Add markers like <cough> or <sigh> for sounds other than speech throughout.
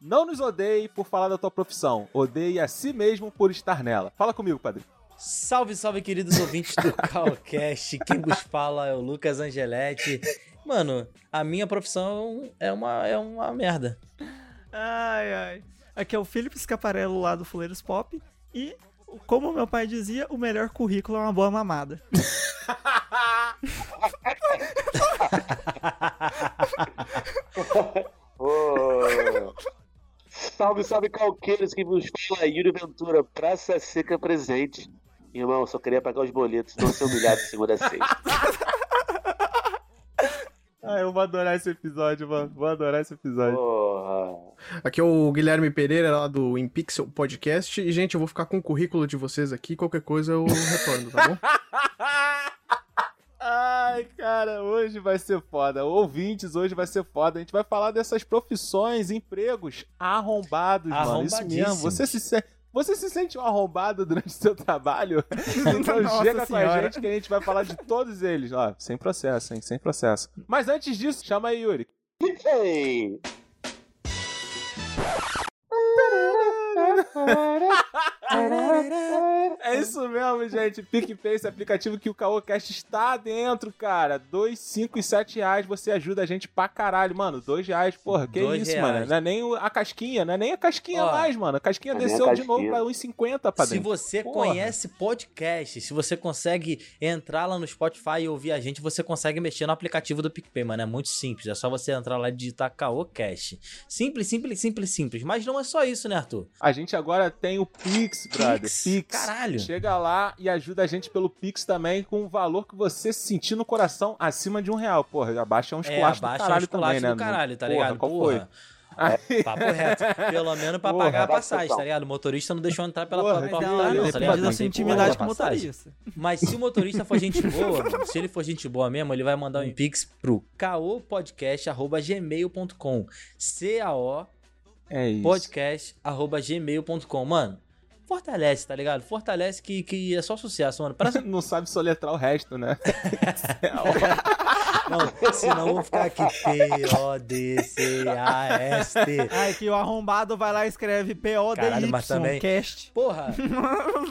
Não nos odeie por falar da tua profissão, odeie a si mesmo por estar nela. Fala comigo, padre. Salve, salve, queridos ouvintes do <laughs> Calcast. Quem vos fala é o Lucas Angeletti. Mano, a minha profissão é uma, é uma merda. Ai, ai. Aqui é o Felipe Scaparello lá do Fuleiros Pop. E, como meu pai dizia, o melhor currículo é uma boa mamada. <laughs> Ô, Salve, salve, calqueiros que vos fala Yuri Ventura, Praça Seca presente. Irmão, só queria pagar os boletos, não ser humilhado de segunda a sexta. <laughs> Ah, eu vou adorar esse episódio, mano. Vou adorar esse episódio. Porra. Aqui é o Guilherme Pereira, lá do Impixel Podcast. E, gente, eu vou ficar com o currículo de vocês aqui. Qualquer coisa eu retorno, tá bom? <laughs> Ai, cara, hoje vai ser foda. Ouvintes, hoje vai ser foda. A gente vai falar dessas profissões, empregos arrombados, mano. Isso mesmo. Você se sente. Você se sente um arrombado durante <laughs> o seu trabalho? <laughs> Então Nossa chega com a Senhora. gente que a gente vai falar de todos eles. Ó, sem processo, hein? Sem processo. Mas antes disso, chama aí, Yuri. Ei! <laughs> É isso mesmo, gente. PicPay, esse aplicativo que o CaoCast está dentro, cara. Dois, cinco e sete reais você ajuda a gente pra caralho. Mano, dois reais, porra, que Dois isso, reais. mano. Não é nem a casquinha, não é nem a casquinha Ó, mais, mano. A casquinha é a desceu de casquinha. novo pra 1,50, Se padrinho. você Porra. conhece podcast, se você consegue entrar lá no Spotify e ouvir a gente, você consegue mexer no aplicativo do PicPay, mano. É muito simples. É só você entrar lá e digitar Caocast. Simples, simples, simples, simples. Mas não é só isso, né, Arthur? A gente agora tem o Pix, brother. Pix, Pix. caralho. Chega lá e ajuda a gente pelo Pix também com o valor que você sentir no coração acima de um real. Porra, abaixa um É, esculacho do abaixa o caralho esculacho também, né? do caralho, tá Porra, ligado? Qual Porra. foi? <laughs> Papo reto. Pelo menos pra Porra, pagar a passagem, tá ligado? O motorista não deixou entrar pela Porra, porta mas pra não, tá ligado? da sua intimidade com pagar o motorista. Mas se o motorista for gente boa, mano, <laughs> se ele for gente boa mesmo, ele vai mandar um pix pro caopodcast.gmail.com C-A-O É isso. podcast.gmail.com Mano, fortalece, tá ligado? Fortalece que, que é só sucesso, mano. Parece... <laughs> Não sabe soletrar o resto, né? <laughs> Não, senão eu vou ficar aqui P-O-D-C-A-S-T Ai, que o arrombado vai lá e escreve Caralho, mas também- PODY cast. Porra!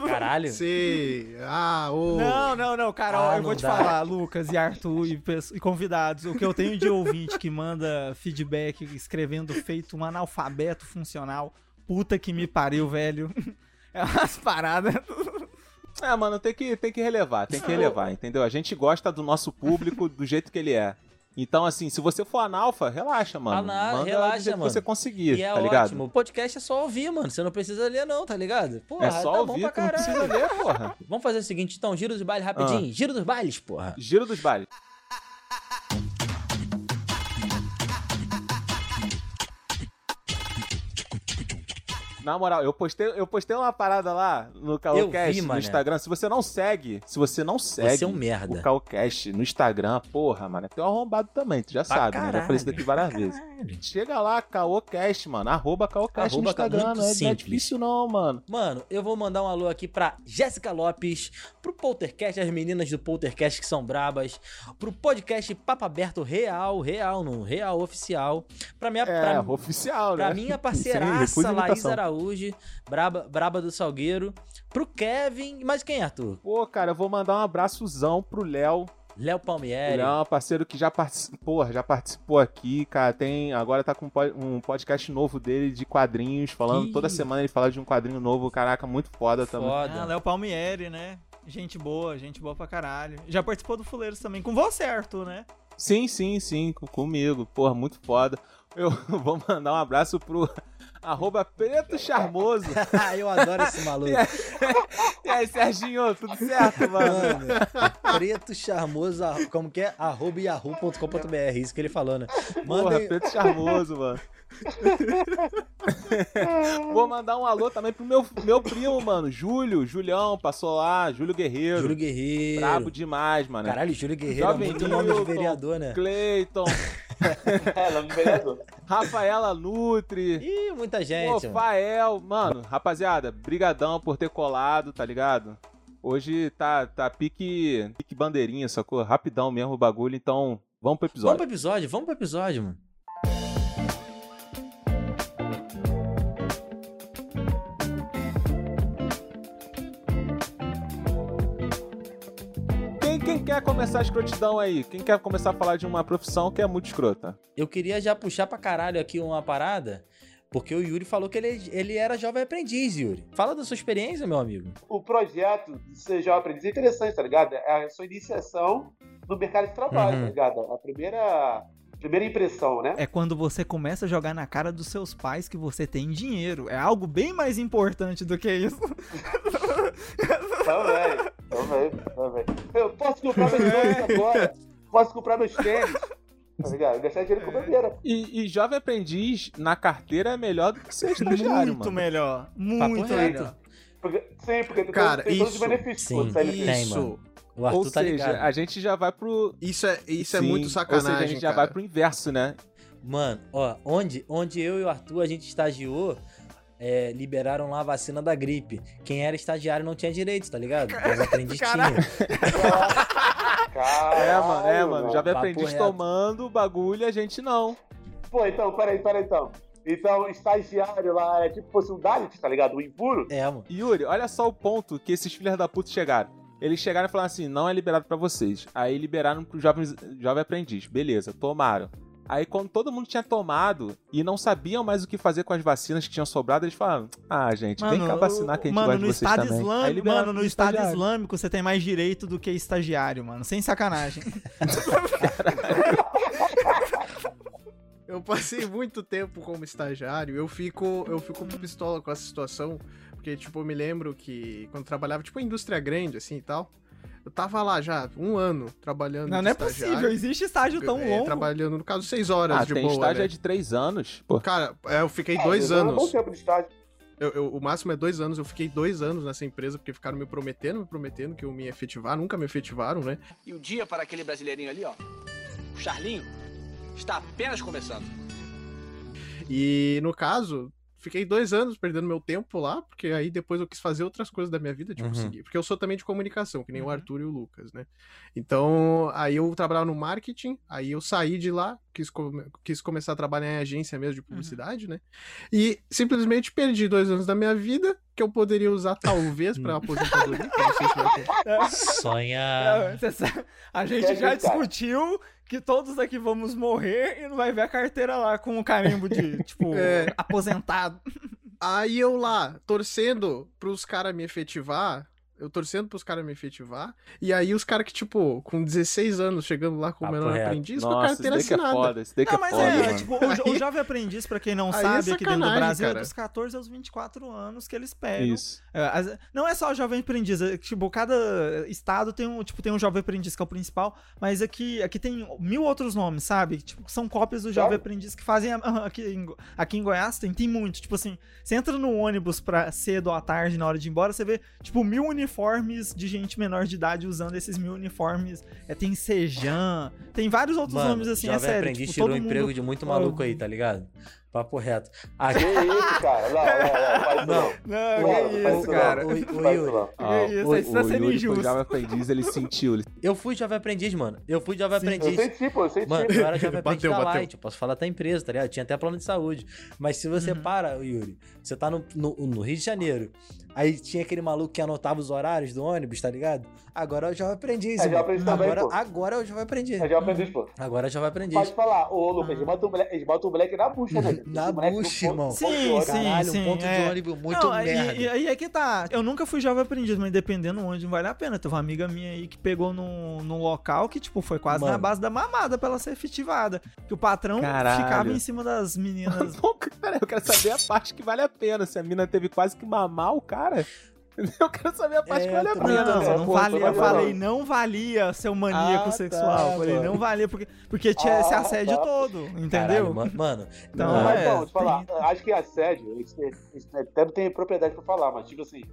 Caralho! C, A, O. Não, não, não, cara, Ah, eu não vou te dá. falar, Lucas e Arthur e, e convidados, o que eu tenho de ouvinte que manda feedback escrevendo feito um analfabeto funcional, puta que me pariu, velho. É umas paradas. <laughs> É, mano, tem que, tem que relevar, tem que relevar, entendeu? A gente gosta do nosso público do jeito que ele é. Então, assim, se você for analfa, relaxa, mano. Ana- Manda relaxa, do jeito mano. que você conseguir, E é tá ligado? ótimo. O podcast é só ouvir, mano. Você não precisa ler, não, tá ligado? Porra, É só tá bom ouvir, pra tu não caralho. precisa ler, porra. Vamos fazer o seguinte, então, giro dos bailes rapidinho. Giro dos bailes, porra. Giro dos bailes. Na moral, eu postei, eu postei uma parada lá no Calcast, no. Instagram. Se você não segue, se você não segue Você é um merda. o Calcast no Instagram, porra, mano, tem um arrombado também, tu já Pra sabe, né? Já falei isso caralho, daqui várias vezes. Chega lá, Caocast, mano. Arroba Caocast no Instagram. Não é, não é difícil, não, mano. Mano, eu vou mandar um alô aqui pra Jéssica Lopes, pro Poltercast, as meninas do Poltercast que são brabas, pro podcast Papo Aberto Real, Real, não, Real Oficial, pra minha, É, pra, oficial, né? pra minha <laughs> parceiraça e Laís imitação. Araújo, braba, braba do Salgueiro, pro Kevin, mas quem é, Arthur? Pô, cara, eu vou mandar um abraçozão pro Léo. Léo Palmieri. é um parceiro que já participou, já participou aqui, cara. Tem, agora tá com um po- podcast novo dele de quadrinhos, falando Ih. toda semana ele fala de um quadrinho novo, caraca, muito foda também. Foda. Ah, Léo Palmieri, né? Gente boa, gente boa pra caralho. Já participou do Fuleiros também, com você, Arthur, né? Sim, sim, sim, com- comigo. Porra, muito foda. Eu <laughs> vou mandar um abraço pro arroba Preto Charmoso. Ah, <laughs> eu adoro esse maluco. <laughs> E aí, Serginho, tudo certo, mano? Mano, preto charmoso, como que é? Arroba yahoo.com.br, isso que ele falou, né? Porra, Manda aí- Preto Charmoso, mano. <laughs> Vou mandar um alô também pro meu, meu primo, mano. Júlio, Julião, passou lá. Júlio Guerreiro. Júlio Guerreiro. Brabo demais, mano. Caralho, Júlio Guerreiro Jovem é muito nome de vereador, né? Cleiton, É, nome do vereador. Rafaela Nutri. Ih, muita gente, Pô, mano. Mano, rapaziada, brigadão por ter colado, tá ligado? Hoje tá, tá pique, pique bandeirinha, sacou? Rapidão mesmo o bagulho, então vamos pro Vamos episódio. pro episódio, vamos pro episódio, mano. Quer começar a escrotidão aí? Quem quer começar a falar de uma profissão que é muito escrota? Eu queria já puxar pra caralho aqui uma parada, porque o Yuri falou que ele, ele era jovem aprendiz, Yuri. Fala da sua experiência, meu amigo. O projeto de ser jovem aprendiz é interessante, tá ligado? É a sua iniciação no mercado de trabalho, Uhum. tá ligado? A primeira, primeira impressão, né? É quando você começa a jogar na cara dos seus pais que você tem dinheiro. É algo bem mais importante do que isso. Também, também, também. Eu posso comprar meus tênis agora. Posso comprar meus tênis. Tá ligado? Gastar dinheiro com bobeira. E, e jovem aprendiz na carteira é melhor do que ser estagiário, Muito mano. melhor. Muito melhor. Porque, sim, porque tem, Cara, tem todos os isso- benefícios. sim. Tem, Isso. mano. O Arthur Ou tá seja, ligado. a gente já vai pro. Isso é, isso é muito Ou sacanagem, seja, a gente já cara. vai pro inverso, né? Mano, ó, onde, onde eu e o Arthur a gente estagiou, é, liberaram lá a vacina da gripe. Quem era estagiário não tinha direito, tá ligado? Os <laughs> aprendiz Caralho. tinham. Caralho, é, mano, é, mano. Jovem papo aprendiz reto. tomando o bagulho e a gente não. Pô, então, peraí, peraí, então. Então, estagiário lá é tipo fosse um Dalit, tá ligado? O impuro. É, mano. Yuri, olha só o ponto que esses filhos da puta chegaram. Eles chegaram e falaram assim: não é liberado pra vocês. Aí liberaram pro jovem, jovem aprendiz. Beleza, tomaram. Aí quando todo mundo tinha tomado e não sabiam mais o que fazer com as vacinas que tinham sobrado, eles falaram: ah, gente, vem cá vacinar que a gente mano, gosta no de vocês Estado também. Islâmico, mano, no Estado. Islâmico você tem mais direito do que estagiário, mano. Sem sacanagem. Eu passei muito tempo como estagiário, eu fico, eu fico pistola com essa situação, porque, tipo, eu me lembro que quando trabalhava, tipo, em indústria grande, assim, e tal, eu tava lá já um ano trabalhando Não, de não é possível. Existe estágio tão é, longo. Trabalhando, no caso, seis horas Ah, de tem boa, estágio né? é de três anos. Pô, Cara, é, eu fiquei Ah, dois mas é um bom anos. tempo de estágio. Eu- eu- o máximo é dois anos. Eu fiquei dois anos nessa empresa porque ficaram me prometendo, me prometendo que eu me ia efetivar. Nunca me efetivaram, né? E o dia para aquele brasileirinho ali, ó, o Charlinho, está apenas começando. E no caso, fiquei dois anos perdendo meu tempo lá, porque aí depois eu quis fazer outras coisas da minha vida, tipo, Uhum. seguir. Porque eu sou também de comunicação, que nem Uhum. o Arthur e o Lucas, né? Então, aí eu trabalhava no marketing, aí eu saí de lá, quis, come- quis começar a trabalhar em agência mesmo de publicidade, né? E simplesmente perdi dois anos da minha vida, que eu poderia usar talvez pra <laughs> aposentadoria, que eu não sei se vai ter. Sonha. É, sabe, a gente Quer já discutiu que todos aqui vamos morrer e não vai ver a carteira lá com o carimbo de, <laughs> tipo, É. aposentado. Aí eu lá, torcendo pros caras me efetivar, eu torcendo pros caras me efetivar, e aí os caras que, tipo, com 16 anos, chegando lá com o menor aprendiz, com a nossa, isso carteira é foda. Daí que Não, é mas foda, é, tipo, o, jo- o jovem aprendiz, pra quem não é sabe, aqui dentro do Brasil, é cara. dos 14 aos 24 anos que eles pegam. Isso. É, as- não é só jovem aprendiz, é, tipo, cada estado tem um, tipo, tem um jovem aprendiz que é o principal, mas aqui, aqui tem mil outros nomes, sabe? Tipo, são cópias do jovem Sério? aprendiz que fazem a- <laughs> aqui em, aqui em Goiás, tem, tem muito, tipo assim, você entra no ônibus pra cedo ou à tarde, na hora de ir embora, você vê, tipo, mil uniformes de gente menor de idade usando esses mil uniformes, é, tem Sejan, tem vários outros Mano, nomes, assim, é jovem sério, aprendiz tipo, tirou todo o mundo... emprego de muito maluco aí, tá ligado? Papo reto. Ah, Que isso, cara? Não, não, não. Faz isso Não. não. Não, Não, que isso, isso cara. oi, isso oi. não. Ah, isso, o, isso tá o sendo Yuri injusto. foi jovem aprendiz, ele sentiu. Ele... Eu fui jovem aprendiz, mano. Eu fui jovem Sim. Eu aprendiz. senti, pô, eu senti. Mano, eu era jovem aprendiz Bateu, da bateu. Light, eu posso falar da empresa, tá ligado? Eu tinha até plano de saúde. Mas se você Uhum. para, Yuri, você tá no, no, no Rio de Janeiro, aí tinha aquele maluco que anotava os horários do ônibus, tá ligado? Agora é o jovem aprendiz, É jovem irmão. aprendiz também, agora, pô. agora o jovem aprendiz. Eu já aprendi, pô. Agora o jovem aprendiz. Pode falar, ô Lucas, Ah. eles botam o moleque, na bucha, né? <laughs> Na bucha, irmão. Sim, sim, Caralho, sim, um ponto é. de ônibus muito Não, merda. E, aí é que tá. Eu nunca fui jovem aprendiz, mas dependendo onde vale a pena. Teve uma amiga minha aí que pegou num, num local que, tipo, foi quase na Mano. base da mamada pra ela ser efetivada. Que o patrão Caralho. ficava em cima das meninas. <laughs> Cara, eu quero saber a parte que vale a pena. Se a mina teve quase que mamar o cara. <laughs> Eu quero saber a parte É, que vale a pena. Não, não Pô, valia. Eu valeu, falei, não. valia ser um maníaco Ah, sexual. tá, falei, mano. não valia porque, porque tinha esse Ah, assédio tá. todo, Caralho, entendeu? ma- mano, Então, não, Mas, é, bom, te falar, tem- acho que assédio, isso, isso até não tem propriedade pra falar, mas tipo assim,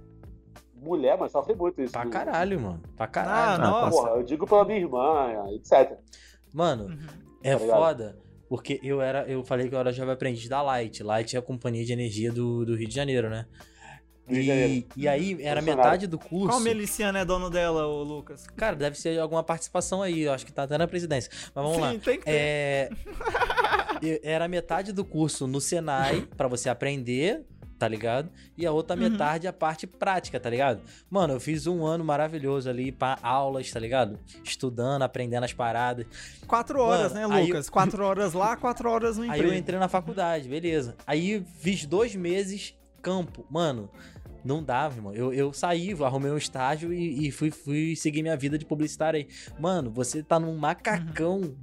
mulher, mas sofre muito isso. pra né? caralho, mano. Pra Ah, caralho. nossa. Porra, eu digo pela minha irmã, etc. Mano, Uhum. é Tá foda. Porque eu era, eu falei que eu era jovem aprendiz da Light. Light é a companhia de energia do, do Rio de Janeiro, né? E, e aí era metade do curso. Qual miliciano é dono dela, ô Lucas? Cara, deve ser alguma participação aí. Eu acho que tá até na presidência. Mas vamos lá. Sim, tem que ter. É, <laughs> era metade do curso no Senai pra você aprender, tá ligado? E a outra Uhum. metade a parte prática, tá ligado? Mano, eu fiz um ano maravilhoso ali pra aulas, tá ligado? Estudando, aprendendo as paradas. Quatro horas, Mano, né, aí- Lucas? Quatro horas lá, quatro horas no <laughs> Aí emprego. eu entrei na faculdade, beleza. Aí fiz dois meses campo. Mano, não dava, irmão. Eu, eu saí, arrumei um estágio e, e fui, fui seguir minha vida de publicitário aí. Mano, você tá num macacão Uhum.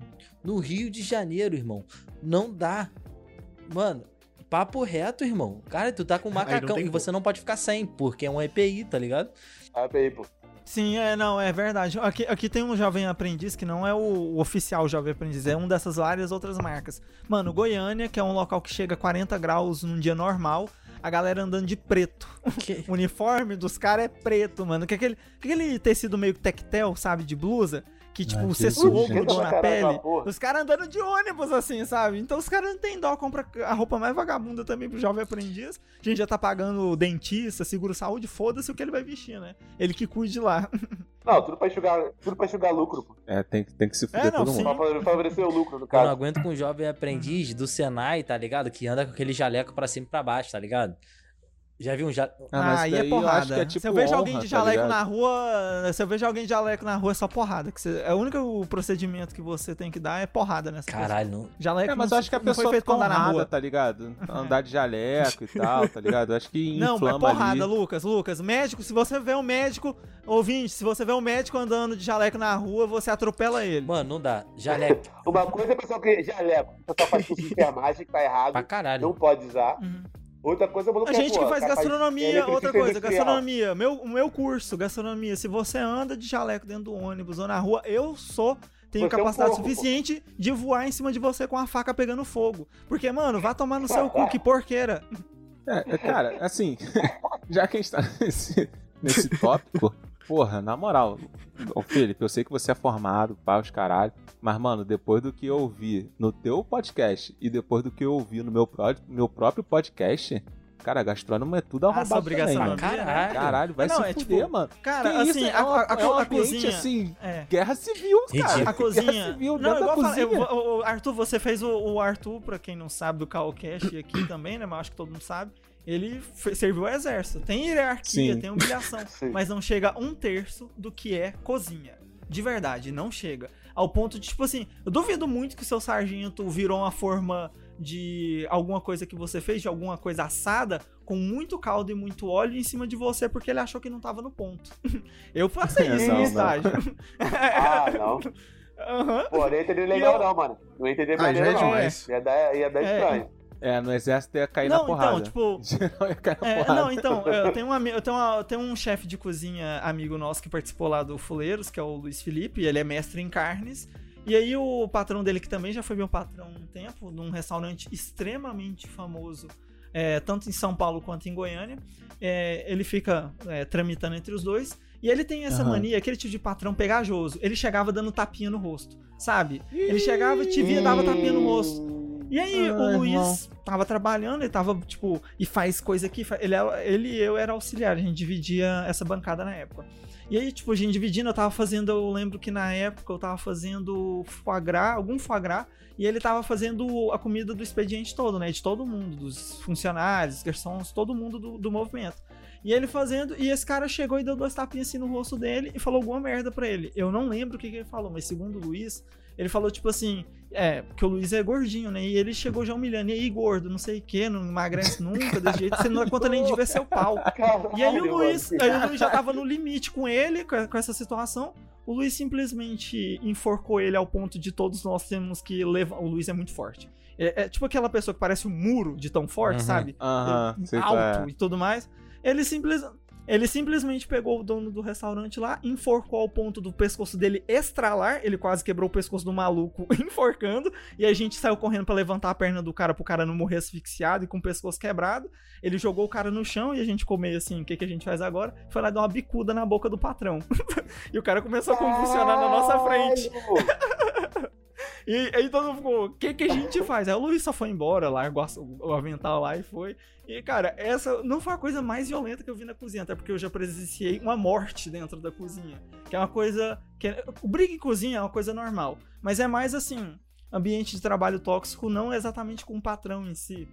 no Rio de Janeiro, irmão. Não dá. Mano, papo reto, irmão. Cara, tu tá com um macacão e você não pode ficar sem, porque é um EPI, tá ligado? Aí, pô. Sim, é, não, é verdade. Aqui, aqui tem um jovem aprendiz que não é o, o oficial jovem aprendiz, é um dessas várias outras marcas. Mano, Goiânia, que é um local que chega a 40 graus num dia normal, a galera andando de preto. Que- O uniforme dos caras é preto, mano. Que aquele, que aquele tecido meio tectel, sabe, de blusa, que tipo, Ah, você Jesus. suou, grudou na pele. Os caras andando de ônibus, assim, sabe? Então os caras não tem dó, compra a roupa mais vagabunda também pro jovem aprendiz. A gente já tá pagando dentista, seguro saúde, foda-se o que ele vai vestir, né? Ele que cuide lá. <laughs> Não, tudo pra enxugar, tudo pra enxugar lucro, pô. É, tem, que- tem que se fuder É, não, todo sim. mundo. Pra favorecer o lucro, no Eu não caso. aguento com um jovem aprendiz do Senai, tá ligado? Que anda com aquele jaleco pra cima e pra baixo, tá ligado? Já viu um jaleco. Ah, mas aí é acho porrada. é tipo se eu vejo alguém honra, de tá jaleco ligado? na rua, se eu vejo alguém de jaleco na rua, é só porrada. Que você- é o único procedimento que você tem que dar é porrada nessa Caralho, não. Jaleco É, mas não, eu acho que a não foi pessoa feito pra fica andar na honrada, rua. tá ligado? <laughs> Andar de jaleco e tal, tá ligado? Eu acho que Não, inflama é porrada, ali. Lucas, Lucas. Médico, se você vê um médico, ouvinte, se você vê um médico andando de jaleco na rua, você atropela ele. Mano, não dá. Jaleco Uma coisa é pessoal que jaleco, pessoal faz curso de <laughs> enfermagem que tá errado, pra caralho. não pode usar. Uhum. Outra coisa é A gente pô, que faz gastronomia, outra coisa, gastronomia. Meu, o meu curso, gastronomia. Se você anda de jaleco dentro do ônibus ou na rua, eu sou. Tenho Você é um capacidade porco, pô. suficiente de voar em cima de você com a faca pegando fogo. Porque, mano, vai tomar no seu cu, que porqueira. É, é, cara, assim, <laughs> já que a gente tá nesse, nesse <laughs> tópico, porra, na moral, ô Felipe, eu sei que você é formado, pá, os caralho, mas, mano, depois do que eu ouvi no teu podcast e depois do que eu ouvi no meu, pró- meu próprio podcast, cara, gastrônomo é tudo arrombado Essa obrigação né? caralho. Caralho, vai Não, se é fuder, tipo, mano. Cara, Que assim, isso? a, é, uma, a, é um a cozinha. assim, É. guerra civil, cara. Ridículo. A cozinha. Guerra civil não, igual falei, cozinha. o Arthur, você fez o, o Arthur, pra quem não sabe, do Calcast aqui também, né? Mas acho que todo mundo sabe. Ele serviu o exército. Tem hierarquia, Sim. tem humilhação. <laughs> Mas não chega a um terço do que é cozinha. De verdade, não chega. Ao ponto de, tipo assim, eu duvido muito que o seu sargento virou uma forma de alguma coisa que você fez, de alguma coisa assada, com muito caldo e muito óleo em cima de você, porque ele achou que não tava no ponto. <laughs> eu passei isso Não, no não. estágio. <laughs> Ah, não. Aham. Pô, não ia entender legal eu- não, mano. Não ia entender Ah, maneiro é não. demais. Ia dar, ia dar É. estranho. É, no exército ia cair Não, na porrada. então, tipo, <laughs> ia cair na É, porrada. não, então, eu <laughs> tenho, um, eu, tenho uma- eu tenho um chefe de cozinha amigo nosso que participou lá do Fuleiros, que é o Luiz Felipe, ele é mestre em carnes. E aí o patrão dele, que também já foi meu patrão um tempo, num restaurante extremamente famoso, é, tanto em São Paulo quanto em Goiânia, é, ele fica é, tramitando entre os dois. E ele tem essa Aham. mania, aquele tipo de patrão pegajoso. Ele chegava dando tapinha no rosto, sabe? Ele chegava, te via, dava tapinha no rosto. E aí, Ai, o Luiz irmão. tava trabalhando, ele tava, tipo, e faz coisa aqui. Ele, é- ele e eu era auxiliar, a gente dividia essa bancada na época. E aí, tipo, a gente dividindo, eu tava fazendo, eu lembro que na época eu tava fazendo foie gras, algum foie gras, e ele tava fazendo a comida do expediente todo, né? De todo mundo, dos funcionários, garçons, todo mundo do, do movimento. E ele fazendo, e esse cara chegou e deu dois tapinhas assim no rosto dele e falou alguma merda pra ele. Eu não lembro o que, que ele falou, mas segundo o Luiz, Ele falou, tipo assim, é, porque o Luiz é gordinho, né? E ele chegou já humilhando. E aí, gordo, não sei o que, não emagrece nunca, desse jeito, você não dá conta nem de ver seu pau. <laughs> E aí o Luiz, aí o Luiz já tava no limite com ele, com essa situação. O Luiz simplesmente enforcou ele ao ponto de todos nós temos que levar. O Luiz é muito forte. É, é tipo aquela pessoa que parece um muro de tão forte, Uhum. sabe? Qual alto é. e tudo mais. Ele, simples, ele simplesmente pegou o dono do restaurante lá, enforcou ao ponto do pescoço dele estralar. Ele quase quebrou o pescoço do maluco <laughs> enforcando. E a gente saiu correndo pra levantar a perna do cara pro cara não morrer asfixiado e com o pescoço quebrado. Ele jogou o cara no chão e a gente comeu assim: o que, que a gente faz agora? Foi lá dar uma bicuda na boca do patrão. <laughs> e o cara começou a convulsionar na nossa frente. E aí todo mundo ficou, o que que a gente faz? Aí o Luiz só foi embora, a- o avental lá e foi. E, cara, essa não foi a coisa mais violenta que eu vi na cozinha, até porque eu já presenciei uma morte dentro da cozinha. Que é uma coisa. Que é- o briga em cozinha é uma coisa normal. Mas é mais assim, ambiente de trabalho tóxico, não exatamente com o patrão em si.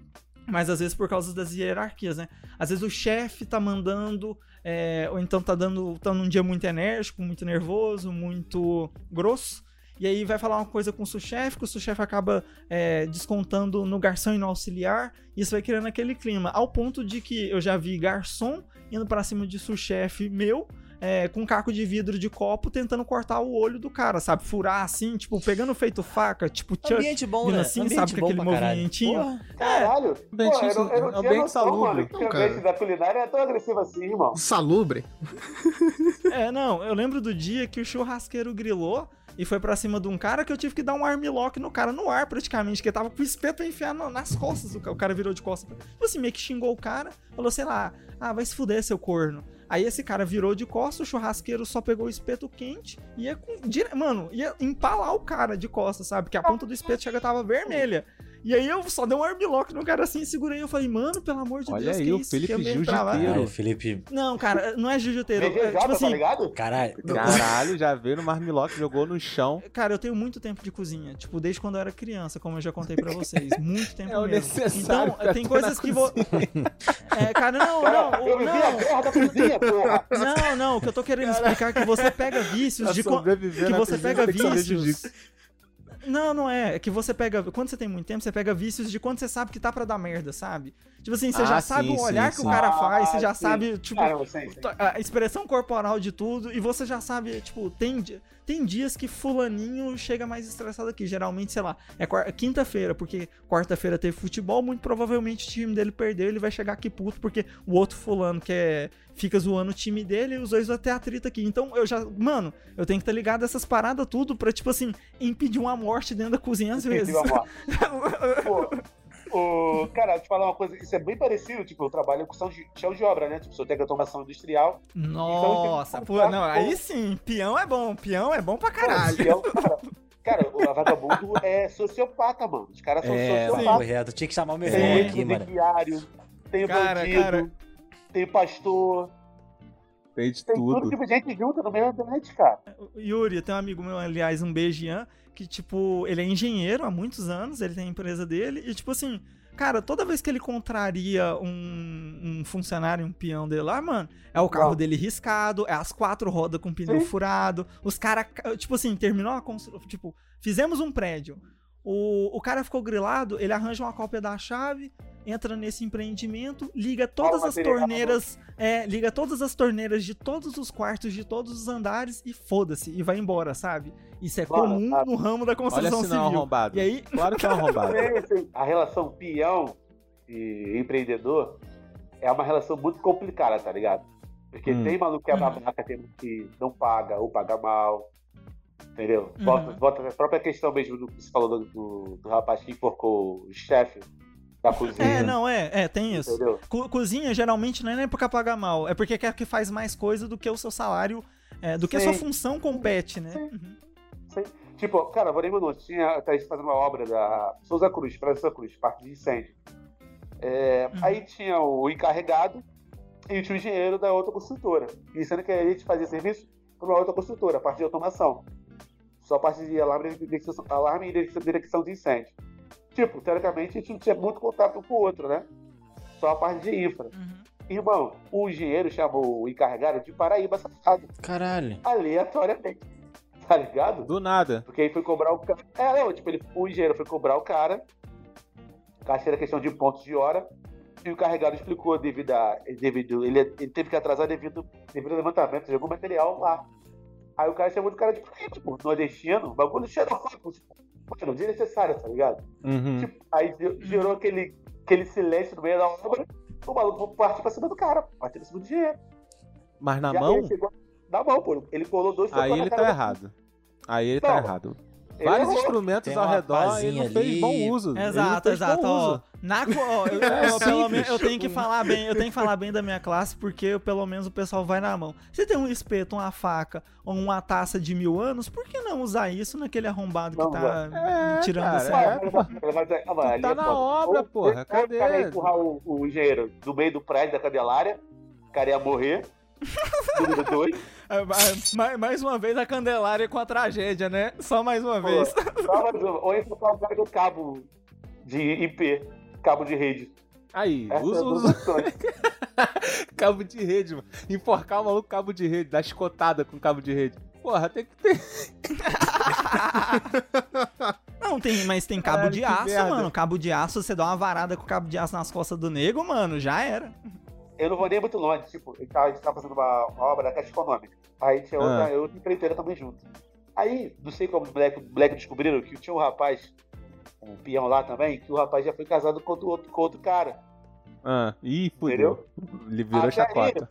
Mas às vezes por causa das hierarquias, né? Às vezes o chefe tá mandando, é, ou então tá dando. tá num dia muito enérgico, muito nervoso, muito grosso. E aí vai falar uma coisa com o sous-chefe, que o sous-chefe acaba é, descontando no garçom e no auxiliar. E isso vai criando aquele clima. Ao ponto de que eu já vi garçom indo pra cima de sous-chefe meu, é, com um caco de vidro de copo, tentando cortar o olho do cara, sabe? Furar assim, tipo, pegando feito faca, tipo Chuck. Ambiente bom, né? assim, Ambiente sabe, com bom aquele caralho. movimentinho. Porra. Caralho. Pô, Ambiente- eu, não- eu não tinha ambiente salubre. mano, o ambiente da culinária é tão agressivo assim, irmão. Salubre. É, não, eu lembro do dia que o churrasqueiro grilou e foi pra cima de um cara que eu tive que dar um armlock no cara no ar, praticamente, que ele tava com o espeto no- nas costas. O ca- o cara virou de costas. Tipo assim, meio que xingou o cara, falou, sei lá, ah, vai se fuder, seu corno. Aí esse cara virou de costas, o churrasqueiro só pegou o espeto quente e ia com. Mano, ia empalar o cara de costas, sabe? Que a ponta do espeto chega tava vermelha. E aí eu só dei um armlock no cara assim, segurei. Eu falei, mano, pelo amor de Olha Deus, aí, que o isso? Felipe. Jiu-Jiteiro. Felipe. Não, cara, não é jiu-jiteiro. É, tipo tá assim, ligado? Caralho. Caralho, já veio no Marmilock, jogou no chão. Cara, eu tenho muito tempo de cozinha. Tipo, desde quando eu era criança, como eu já contei pra vocês. Muito tempo <laughs> É o mesmo. necessário Então, tem coisas que vou. <laughs> É, cara, não, Cara, não, eu a não. guerra da cozinha, porra. Não, não, o que eu tô querendo explicar é que você pega vícios de. co- que você pega vícios. Não, não é. É que você pega. Quando você tem muito tempo, você pega vícios de quando você sabe que tá pra dar merda, sabe? Tipo assim, você Ah, já sabe sim, o olhar sim, que sim. o cara faz, você já Ah, sim. sabe, tipo. A expressão corporal de tudo e você já sabe, tipo, tem, tem dias que fulaninho chega mais estressado aqui. Geralmente, sei lá, é quar- quinta-feira, porque quarta-feira teve futebol, muito provavelmente o time dele perdeu, ele vai chegar aqui puto, porque o outro fulano que é, fica zoando o time dele e os dois vão ter atrito aqui. Então eu já, mano, eu tenho que estar ligado a essas paradas tudo pra, tipo assim, impedir uma morte dentro da cozinha às vezes. <laughs> Pô, o, cara, te falar uma coisa, isso é bem parecido, tipo, eu trabalho com chão de, chão de obra, né? Tipo, sou técnico de automação industrial. Nossa, Então, pô, tipo, não, aí sim, peão é bom, peão é bom pra Cara, caralho. e é o- cara, cara, o vagabundo é sociopata, mano. Os caras são É, sociopatas. correto. Tinha que chamar o meu irmão Tem aqui, mano. tem o Cara, bandido, cara. tem pastor, Tem de tem tudo tudo. tipo de gente junta no meio da internet, cara. Yuri, tem um amigo meu, aliás, um beijo, Ian, que, tipo, ele é engenheiro há muitos anos, ele tem a empresa dele, e, tipo assim, cara, toda vez que ele contraria um, um funcionário, um peão dele lá, mano, é o carro Não. dele riscado, é as quatro rodas com pneu Sim. furado, os caras, tipo assim, terminou a construção, tipo, fizemos um prédio, o, o cara ficou grilado, ele arranja uma cópia da chave, entra nesse empreendimento, liga todas as torneiras, é, liga todas as torneiras de todos os quartos, de todos os andares e foda-se, e vai embora, sabe? Isso é Mano, comum sabe? no ramo da Olha construção se não é civil. arrombado. E aí, Claro que é <laughs> arrombado. Sim, sim. A relação peão e empreendedor é uma relação muito complicada, tá ligado? Porque Hum. tem maluco que é Uhum. babaca, tem maluco que não paga ou paga mal. Entendeu? Uhum. Volta a própria questão mesmo do que você falou do, do, do rapaz que enforcou o chefe da cozinha. é, não, é, é, tem isso. Entendeu? Co- cozinha geralmente não é nem porque paga mal, é porque quer que faz mais coisa do que o seu salário, é, do que a sua Sim. função compete, né? Sim. Uhum. Sim. Tipo, cara, vou nem mandar. Tinha, tá fazendo uma obra da Souza Cruz, Souza Cruz, parte de incêndio. É, Uhum. Aí tinha o encarregado e tinha o engenheiro da outra construtora. E sendo que a gente fazia serviço para uma outra construtora, a parte de automação. Só a parte de alarme e alarme e direcção de incêndio. Tipo, teoricamente a gente não tinha muito contato um com o outro, né? Só a parte de infra. Uhum. Irmão, o engenheiro chamou o encarregado de Paraíba safado Caralho. aleatoriamente. Tá ligado? Do nada. Porque aí foi cobrar o cara. É, não, tipo, ele, o engenheiro foi cobrar o cara. Caixa era questão de pontos de hora. E o carregado explicou devido a. Devido, ele, ele teve que atrasar devido, devido ao levantamento de algum material lá. Aí o cara chamou de cara de tipo, nordestino, o bagulho xenofóbico, tipo, mano, desnecessário, tá ligado? Uhum. Tipo, aí ge- gerou aquele, aquele silêncio no meio da obra. O maluco partiu pra cima do cara, partiu pra cima do dinheiro. Mas na E mão, chegou- Na mão, pô. Ele colou dois aí ele tá do- errado. Aí ele Não, tá errado. Vários instrumentos ao redor e não fez bom uso. Exato, exato. bom uso. Na, co- ó, eu, É eu, pelo menos, eu tenho que falar bem, eu tenho que falar <laughs> bem da minha classe, porque eu, pelo menos o pessoal vai na mão. Se tem um espeto, uma faca ou uma taça de mil anos, por que não usar isso naquele arrombado que Não, tá É, tirando cara, essa é, tá é na obra, porra, ou O cara cadê? ia empurrar o, o engenheiro do meio do prédio da Candelária, o cara ia morrer. Número dois. <laughs> É, mais, mais uma vez a Candelária com a tragédia, né? Só mais uma Pô, vez. só mais uma. Ou ia empurrar o cara do cabo de IP, cabo de rede. Aí, Essa é usa, usa <laughs> cabo de rede, mano. Enforcar o maluco com cabo de rede, dar escotada com cabo de rede. Porra, tem que ter. <laughs> Não, tem, mas tem cabo Caralho, de aço, merda. mano. Cabo de aço, você dá uma varada com cabo de aço nas costas do nego, mano, já era. Eu não vou nem muito longe, tipo, a gente tava, tava fazendo uma, uma obra da Caixa Econômica. Aí tinha outra, Ah. outra empreiteira também junto. Aí, não sei como os moleques moleque descobriram que tinha um rapaz, um peão lá também, que o rapaz já foi casado com outro, outro- com outro cara. Ah, ih, fudeu. Ele virou Até chacota.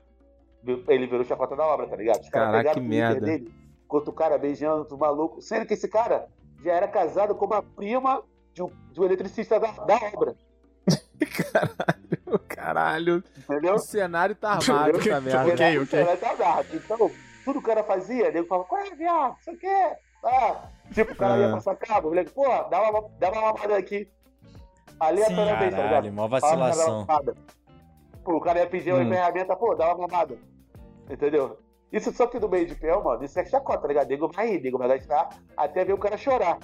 Ele virou chacota da obra, tá ligado? Os caras Caraca, pegaram que o merda. dele, enquanto o cara beijando outro maluco. Sendo que esse cara já era casado com uma prima de um, de um eletricista da, da obra. Caralho, <laughs> Entendeu? o cenário tá armado essa Ok, merda. ok. Ela tá agarrado. Então, tudo que o cara fazia, nego falava, qual é, viado? Isso aqui é. Ah, tipo, o cara ia Ah. passar cabo, o moleque, pô, dá uma, dá uma mamada aqui. Aleatoriamente, tá Caralho, ligado? mó vacilação. Pô, o cara ia pedir uma Hum. ferramenta, pô, dá uma mamada. Entendeu? Isso só que no meio de peão, mano, isso é chacota, tá ligado? Nego vai rir, nego vai gastar até ver o cara chorar,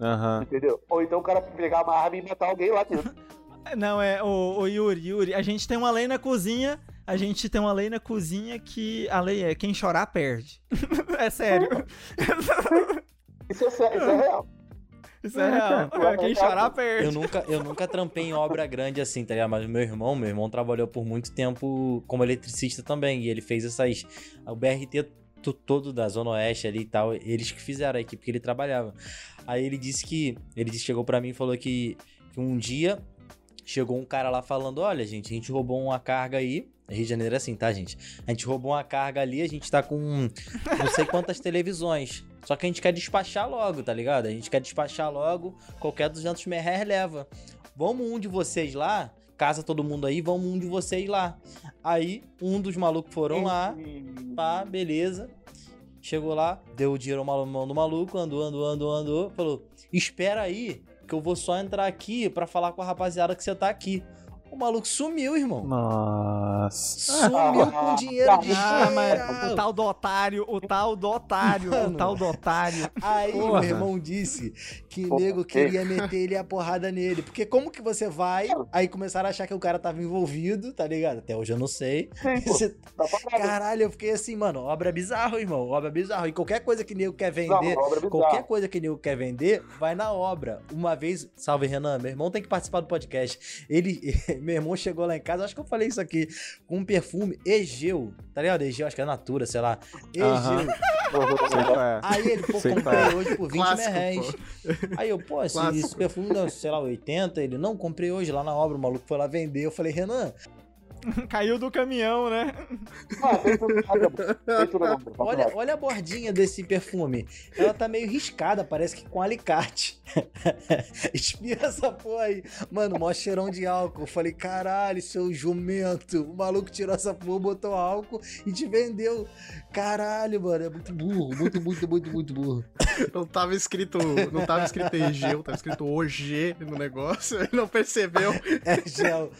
Aham. entendeu? Ou então o cara pegar uma arma e matar alguém lá dentro. <laughs> Não, é, o, o Yuri, Yuri, a gente tem uma lei na cozinha, a gente tem uma lei na cozinha que a lei é quem chorar perde. <laughs> é sério. <laughs> Isso é, isso é real. Isso é real. <laughs> Quem chorar Eu perde. nunca, eu nunca trampei em obra grande assim, tá ligado? Mas meu irmão, meu irmão trabalhou por muito tempo como eletricista também. E ele fez essas. O BRT to- todo da Zona Oeste ali e tal. Eles que fizeram a equipe que ele trabalhava. Aí ele disse que. Ele chegou pra mim e falou que, que um dia chegou um cara lá falando: Olha, gente, a gente roubou uma carga aí. Rio de Janeiro é assim, tá, gente? A gente roubou uma carga ali, a gente tá com não sei quantas televisões. Só que a gente quer despachar logo, tá ligado? A gente quer despachar logo, qualquer 200 merréis leva. Vamos um de vocês lá, casa todo mundo aí, vamos um de vocês lá. Aí, um dos malucos foram lá, pá, beleza. Chegou lá, deu o dinheiro ao mão do maluco, andou, andou, andou, andou. Falou: Espera aí, que eu vou só entrar aqui pra falar com a rapaziada que você tá aqui. O maluco sumiu, irmão. Nossa. Sumiu com dinheiro de Ah, mas geral. o tal do otário, o tal do otário, Mano. o tal do otário. Aí Porra. meu irmão disse que o Porra, nego queria meter ele a porrada nele. Porque como que você vai? Aí começaram a achar que o cara tava envolvido, tá ligado? Até hoje eu não sei. Sim, pô, <laughs> Você- tá. Caralho, eu fiquei assim, mano, obra bizarro, irmão. Obra bizarro. E qualquer coisa que nego quer Não, vender, bizarra. qualquer coisa que nego quer vender, vai na obra. Uma vez, salve Renan, meu irmão tem que participar do podcast. Ele, <laughs> meu irmão chegou lá em casa, acho que eu falei isso aqui, com um perfume Egeu, tá ligado? Egeu, acho que é Natura, sei lá. Egeu. Aham. Sei qual é. Aí ele, pô, comprei é. hoje por 20 Clássico, reais. Aí eu, pô, esse, esse perfume, sei lá, 80. Ele, não, comprei hoje lá na obra, o maluco foi lá vender. Eu falei, Renan, <laughs> Caiu do caminhão, né? Olha, olha a bordinha desse perfume. Ela tá meio riscada, parece que com alicate. <laughs> Espirra essa porra aí. Mano, mó cheirão de álcool. Eu falei, caralho, seu jumento. O maluco tirou essa porra, botou álcool e te vendeu. Caralho, mano, é muito burro. Muito, muito, muito, muito burro. Não tava escrito, não tava escrito EG, tava escrito OG no negócio, <laughs> ele não percebeu. É gel.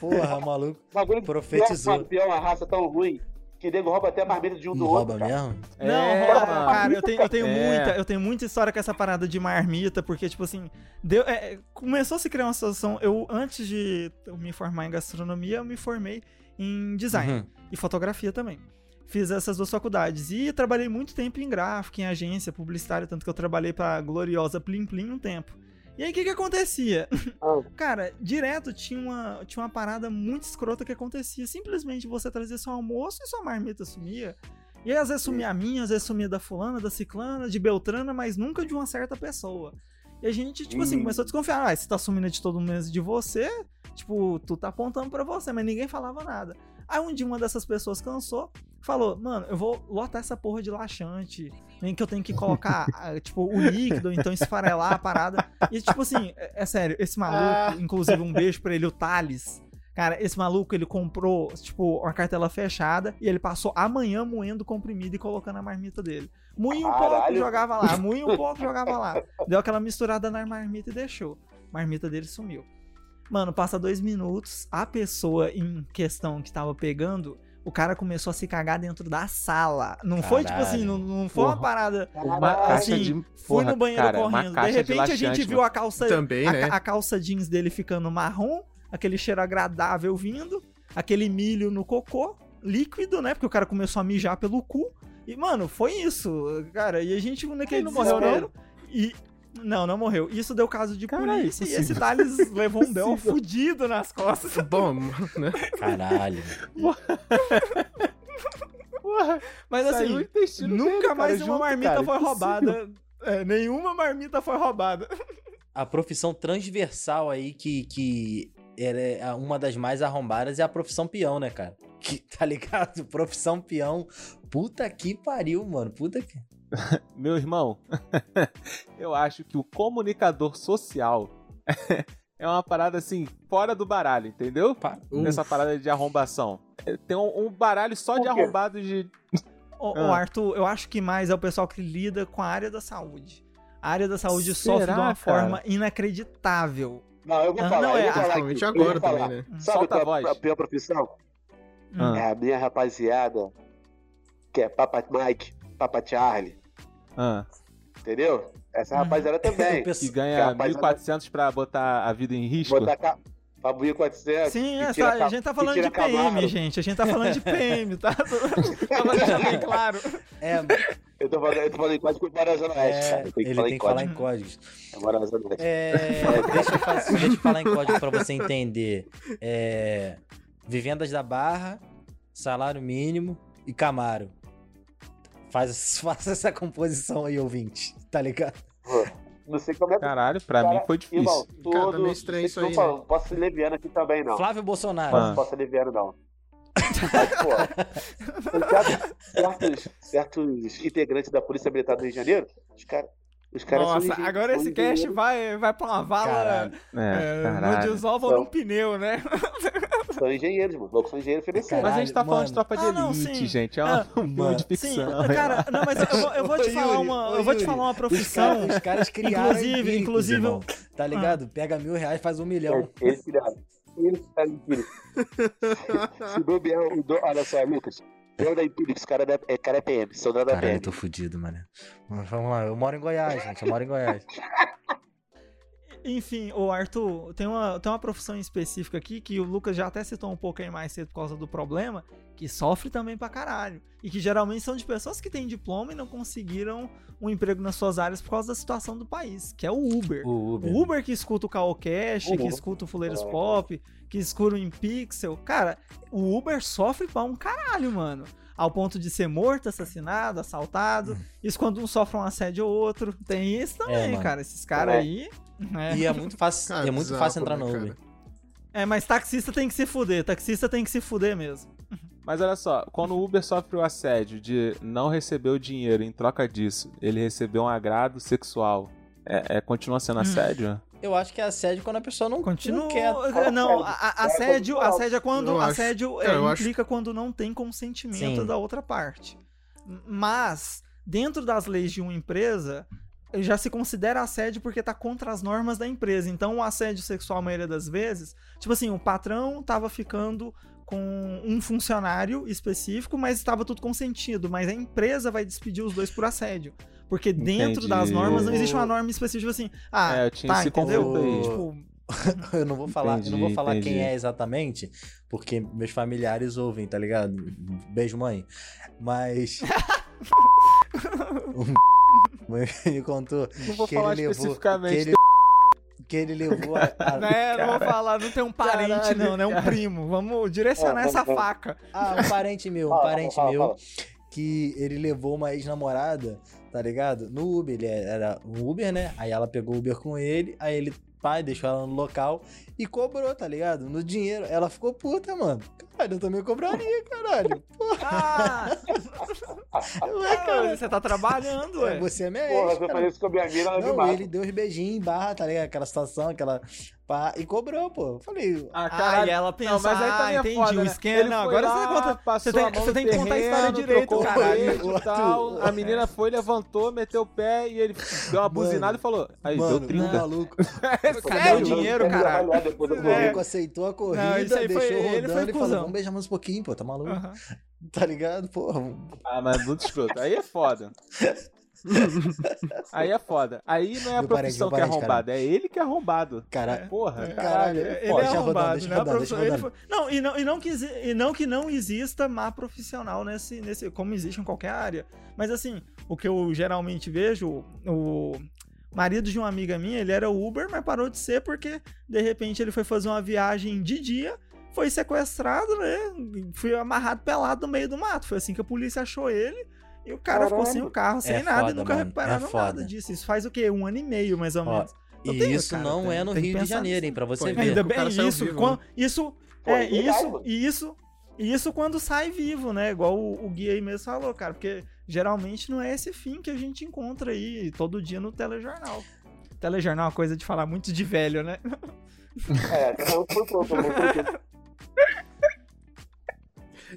Porra, maluco. Bagulho Profetizou. Pior, pior, uma raça tão ruim que nego rouba até mais medo de um Não do rouba outro. cara. mesmo? Não, É, rouba, cara, eu tenho, eu tenho É. muita, eu tenho muita história com essa parada de marmita, porque, tipo assim, deu, é, é, começou a se criar uma situação. Eu, antes de eu me formar em gastronomia, eu me formei em design Uhum. e fotografia também. fiz essas duas faculdades. E trabalhei muito tempo em gráfico, em agência publicitária, tanto que eu trabalhei pra gloriosa Plim Plim um tempo. E aí, o que que acontecia? Ah. <laughs> Cara, direto tinha uma, tinha uma parada muito escrota que acontecia. Simplesmente você trazia seu almoço e sua marmita sumia. E aí, às vezes sumia a minha, às vezes sumia da fulana, da ciclana, de Beltrana, mas nunca de uma certa pessoa. E a gente, tipo assim, Hum. começou a desconfiar. Ah, se tá sumindo de todo mundo de você, tipo, tu tá apontando pra você, mas ninguém falava nada. Aí um dia uma dessas pessoas cansou, falou, mano, eu vou lotar essa porra de laxante. Nem que eu tenho que colocar, ah, tipo, o líquido, ou então esfarelar a parada. E, tipo assim, é, é sério, esse maluco, inclusive um beijo pra ele, o Thales. Cara, esse maluco, ele comprou, tipo, uma cartela fechada e ele passou amanhã moendo comprimido e colocando na marmita dele. Moinha um pouco, jogava lá. Moinha um pouco, jogava lá. Deu aquela misturada na marmita e deixou. A marmita dele sumiu. Mano, passa dois minutos, a pessoa em questão que tava pegando, o cara começou a se cagar dentro da sala. Não foi tipo Caralho. assim, não, não foi uma Porra. parada. Uma Caralho. caixa Assim, de. Fui no banheiro cara, uma correndo. De repente a gente viu a calça, Também, a, né? a calça jeans dele ficando marrom, aquele cheiro agradável vindo, aquele milho no cocô, líquido, né? Porque o cara começou a mijar pelo cu. E, mano, foi isso, cara. E a gente naquele Ele não morreu, desespero. E. Não, não morreu. Isso deu caso de Caralho, polícia e esse Thales <laughs> levou um bel Impossível. fudido nas costas. <laughs> Bom, né? Caralho. Porra, <laughs> Mas assim, nunca dele, cara, mais uma junto, marmita cara, foi roubada. É, nenhuma marmita foi roubada. A profissão transversal aí que, que era uma das mais arrombadas é a profissão peão, né, cara? Que, tá ligado? Profissão peão. Puta que pariu, mano. Puta que. <laughs> Meu irmão, <laughs> eu acho que o comunicador social <laughs> é uma parada assim, fora do baralho, entendeu? Um- Essa parada de arrombação. É, Tem um, um baralho só de arrombados de. Ô, Ah. ô, Arthur, eu acho que mais é o pessoal que lida com a área da saúde. A área da saúde Será, sofre de uma cara? forma inacreditável. Não, eu vou Ah, falar. não, é, eu vou falar aqui, eu vou agora falar. também, né? Sabe Solta a qual é voz. a pior profissão? Ah. É a minha rapaziada, que é Papa Mike, Papa Charlie, Ah, entendeu? Essa Uhum. <laughs> rapaziada também. que ganha rapaz, 1.400 pra botar a vida em risco. Botar ca... Pra 1400. Sim, que é, tira a gente tá falando de PM, Camaro. gente. A gente tá falando de <laughs> PM, tá? <laughs> Pra deixar bem claro. É, Eu tô falando, eu tô falando em código para a Zona Oeste, é cara. Eu tenho que ele falar tem em que falar código. em códigos. Agora a Zona Oeste. É, deixa, eu faz- deixa eu falar em código pra você entender. É, vivendas da Barra, salário mínimo e Camaro. Faz, <laughs> faça essa composição aí, ouvinte. Tá ligado? Não sei como é que. Caralho, pra Cara, mim foi difícil. Irmão, Cara, tudo. tá meio estranho isso não aí, né? Posso ser leviano aqui também, não. Flávio Bolsonaro. Ah. Não posso ser leviano, não. Mas, pô, <laughs> certos, certos, certos integrantes da Polícia Militar do Rio de Janeiro, os caras. Os caras são Nossa, engen- agora são esse cast vai, vai pra uma vala Caralho. É, é, caralho. no desova ou Então. num pneu, né? São engenheiros, mano. Loucos são engenheiros financeiros. Mas a gente tá falando de tropa de Ah, não, elite, sim. gente. É Ah, <laughs> um filme mano. de Sim, ficção. cara, não, mas eu vou, eu vou te Ô, falar Yuri, uma. ô, Eu vou te Yuri, falar uma Os profissão. caras, os caras criaram Inclusive- inclusive irmão. Tá ligado? Pega mil reais, faz um milhão. Eles criaram. Eles criaram. <laughs> Se bobear, olha só, Lucas. Eu da Empíricos, cara, da... é, cara é PM, sou da Caralho, PM. eu tô fudido, mano. Vamos lá, eu moro em Goiás, gente. Eu moro em Goiás. Enfim, o Arthur, tem uma, tem uma profissão específica aqui que o Lucas já até citou um pouco aí mais cedo por causa do problema, que sofre também pra caralho. E que geralmente são de pessoas que têm diploma e não conseguiram um emprego nas suas áreas por causa da situação do país, que é o Uber. O Uber. O Uber que escuta o Caocast, que Uhum. escuta o Fuleiros É. Pop, que escuta o InPixel. Cara, o Uber sofre pra um caralho, mano. Ao ponto de ser morto, assassinado, assaltado. Isso quando um sofre um assédio ou outro. Tem isso também, É, cara. Esses caras É. aí. Né? E é muito fácil, Cara, é muito fácil entrar né, no cara? Uber. É, mas taxista tem que se fuder. Taxista tem que se fuder mesmo. Mas olha só, quando o Uber sofre o assédio de não receber o dinheiro em troca disso, ele recebeu um agrado sexual, é, é- continua sendo Hum. assédio? Eu acho que é assédio quando a pessoa não, Continua. não quer. Não, a- assédio, assédio é quando. Acho- Assédio é, é, eu acho- implica quando não tem consentimento Sim. da outra parte. Mas, dentro das leis de uma empresa, já se considera assédio porque tá contra as normas da empresa. Então, o assédio sexual, a maioria das vezes, tipo assim, o patrão tava ficando com um funcionário específico, mas estava tudo consentido. Mas a empresa vai despedir os dois por assédio. Porque dentro Entendi. das normas não existe uma norma específica, tipo assim, ah, É, eu tinha tá, entendeu? aí. Tipo, <laughs> eu não vou falar, eu não vou Entendi, falar entendi. quem é exatamente, porque meus familiares ouvem, tá ligado? Beijo, mãe. Mas. <laughs> <laughs> me <laughs> contou Não vou que falar ele levou. especificamente. Que ele, que ele levou a. a- <laughs> Né, não vou falar, não tem um parente, Caralho, não, né? Um cara. primo. Vamos direcionar É, essa vamos- faca. Ah, um parente meu, um parente fala, meu. fala. que ele levou uma ex-namorada, tá ligado? No Uber, ele era um Uber, né? Aí ela pegou o Uber com ele, aí ele, pai, deixou ela no local e cobrou, tá ligado? No dinheiro. Ela ficou puta, mano. Caralho, eu também cobraria, caralho. <laughs> Ah, <laughs> Ué, cara, você tá trabalhando, ué. você é minha Porra, ex, eu cara. isso com a minha mina, ela me Não, mata. ele deu uns beijinhos em barra, tá ligado? Aquela situação, aquela. Pá, e cobrou, pô. Falei, Ah, Ah, caralho. e ela pensa, Não, mas aí ah, também é entendi, foda, o né? esquema. Ele Não, agora lá, você conta. passou Você tem, a mão você tem no que contar a história direito, caralho. tal. A menina foi, levantou, meteu o pé e ele deu uma Mano, buzinada e falou: Aí, mano, deu 30. o maluco, <laughs> Cadê o dinheiro, quero caralho? O maluco aceitou a corrida, Não, isso aí foi- deixou ele rodando foi e falou: vamos beijar mais um pouquinho, pô, tá maluco? <laughs> Tá ligado? Porra. Ah, mas muito escroto. Aí é foda. <laughs> Aí é foda. Aí não é a Meu profissão que é parente, arrombado, é ele que é arrombado. Caralho. Porra, É. caralho. Ele é é. Deixa rodando, arrombado, né? Ele foi- Não, e não, e não que, e não que não exista má profissional nesse, nesse. Como existe em qualquer área. Mas assim, o que eu geralmente vejo, o marido de uma amiga minha, ele era Uber, mas parou de ser porque, de repente, ele foi fazer uma viagem de dia. Foi sequestrado, né? Foi amarrado pelado no meio do mato. Foi assim que a polícia achou ele. E o cara ficou Caralho. sem o carro, sem É nada, foda, e nunca mano, recuperaram é foda. nada disso. Isso faz o quê? Um ano e meio, mais ou Ó, menos. Eu E tenho, isso cara, não tem- é no Rio de Janeiro, nisso. hein? Pra você Pô, ver. Ainda o bem isso, vivo, quan- né? isso, Pô, é legal, isso, e isso, e isso quando sai vivo, né? Igual o, o Gui aí mesmo falou, cara, porque geralmente não é esse fim que a gente encontra aí todo dia no telejornal. Telejornal é uma coisa de falar muito de velho, né? <laughs> É, mundo foi pronto.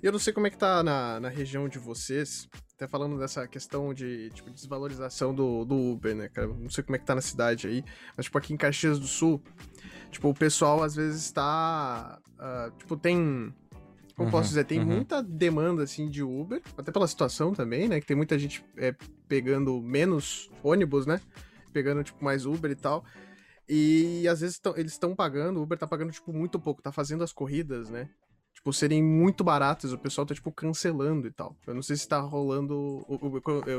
Eu não sei como é que tá na, na região de vocês, até falando dessa questão de tipo, desvalorização do, do Uber, né, cara? Não sei como é que tá na cidade aí, mas tipo aqui em Caxias do Sul, tipo, o pessoal às vezes tá, ah, tipo, tem... Como Uhum, posso dizer, tem uhum. muita demanda, assim, de Uber, até pela situação também, né, que tem muita gente é, pegando menos ônibus, né, pegando, tipo, mais Uber e tal, e às vezes tão- eles estão pagando, o Uber tá pagando, tipo, muito pouco, tá fazendo as corridas, né, tipo, serem muito baratas, o pessoal tá, tipo, cancelando e tal. Eu não sei se tá rolando.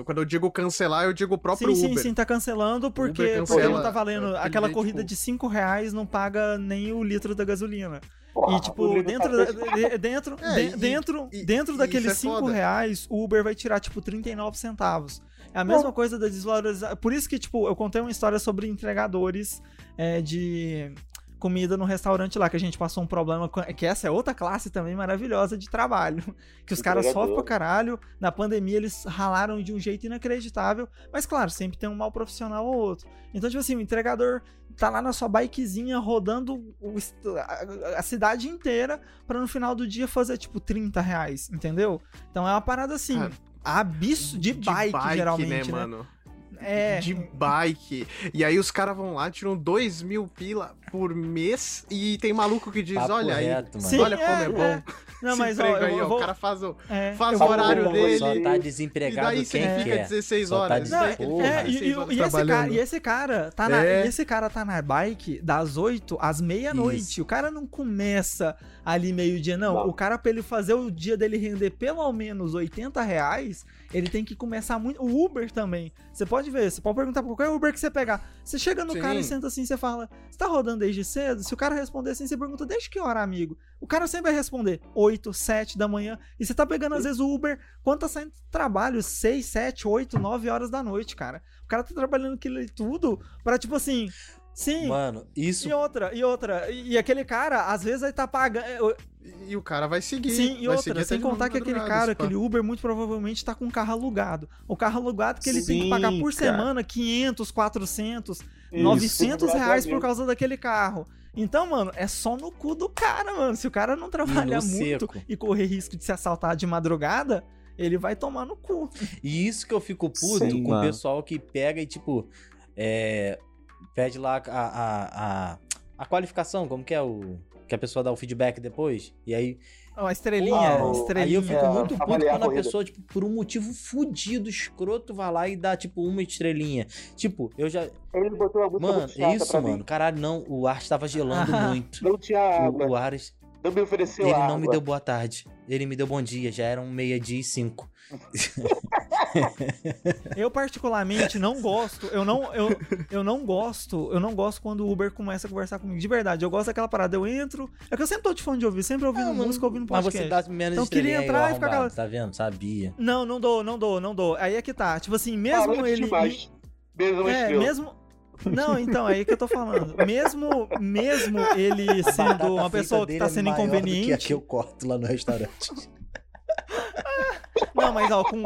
Quando eu digo cancelar, eu digo o próprio sim, sim, Uber. sim, tá cancelando porque, Uber porque cancela, não tá valendo. Aquela corrida tipo- de 5 reais não paga nem o litro da gasolina. Porra, e, tipo, dentro, tá da- feito- de- dentro, É, de- e- dentro, e- dentro e daqueles é 5 foda. reais, o Uber vai tirar, tipo, 39 centavos. É a mesma coisa da desvalorização. Por isso que, tipo, eu contei uma história sobre entregadores é, de comida no restaurante lá, que a gente passou um problema, com- que essa é outra classe também maravilhosa de trabalho. <laughs> Que os caras sofrem pra caralho. Na pandemia eles ralaram de um jeito inacreditável. Mas, claro, sempre tem um mal profissional ou outro. Então, tipo assim, o entregador tá lá na sua bikezinha rodando o a, a cidade inteira pra no final do dia fazer, tipo, 30 reais, entendeu? Então é uma parada assim. Cara, abis de, bike, geralmente, né? mano? É. De bike. E aí os caras vão lá, tiram dois mil pila por mês e tem maluco que diz, Papo olha reto, aí. Sim, olha como é, é, bom. é. Não, mas ó, aí, vou. o cara faz o, é, faz o horário vou- dele. Só tá E desempregado daí você quem fica quer. 16 Só tá horas. Não, daí ele Porra. fica é, e, 16 e- e esse cara, e esse cara tá na, É. e esse cara tá na bike das 8 às meia-noite. O cara não começa ali meio-dia, não. Não. O cara, pra ele fazer o dia dele render pelo menos 80 reais, ele tem que começar muito. O Uber também. Você pode ver, você pode perguntar pra qualquer Uber que você pegar. Você chega no Sim. cara e senta assim, você fala: Você tá rodando desde cedo? Se o cara responder assim, você pergunta: Desde que hora, amigo? O cara sempre vai responder: 8, 7 da manhã. E você tá pegando, às vezes, o Uber. Quando tá saindo do trabalho? 6, 7, 8, 9 horas da noite, cara. O cara tá trabalhando aquilo tudo pra, tipo assim. Sim. Mano, isso E outra, e outra. E, e aquele cara, às vezes, aí tá pagando. E o cara vai seguir. Sim, e outra, sem contar que aquele cara, aquele Uber, muito provavelmente tá com um carro alugado. O carro alugado que ele tem que Sim, pagar por cara. semana 500, 400, Isso. 900 Isso, reais por causa daquele carro. Então, mano, é só no cu do cara, mano. Se o cara não trabalhar muito seco. e correr risco de se assaltar de madrugada, ele vai tomar no cu. E isso que eu fico puto Sim, com o mano. pessoal que pega e, tipo, é, pede lá a, a, a, a qualificação, como que é o. Que a pessoa dá o feedback depois. E aí Uma estrelinha, Uau. estrelinha. Aí eu fico É, muito puto a quando a corrida. pessoa, tipo, por um motivo fudido, escroto, vai lá e dá, tipo, uma estrelinha. Tipo, eu já. Ele botou música Mano, chata isso, mano. mim. Caralho, não. O ar estava gelando Ah. <laughs> muito. Não tinha água. O, o Ares, Não me ofereceu ele água. não me deu boa tarde. Ele me deu bom dia. Já eram meia-dia e cinco. <laughs> Eu particularmente não gosto, eu não, eu, eu não gosto, eu não gosto quando o Uber começa a conversar comigo. De verdade, eu gosto daquela parada, eu entro, é que eu sempre tô de fone de ouvir, sempre ouvindo mano, música, ouvindo Mas podcast. você dá menos Então, queria estrelinha aí, entrar e ficar aquela- Tá vendo? Sabia. Não, não dou, não dou, não dou. Aí é que tá, tipo assim, Ah, mesmo não ele... demais. Mesmo É, estrela. mesmo... Não, então, aí que eu tô falando. Mesmo, mesmo ele sendo uma pessoa que tá sendo é Que a inconveniente... que eu corto lá no restaurante. Não, mas ó, com.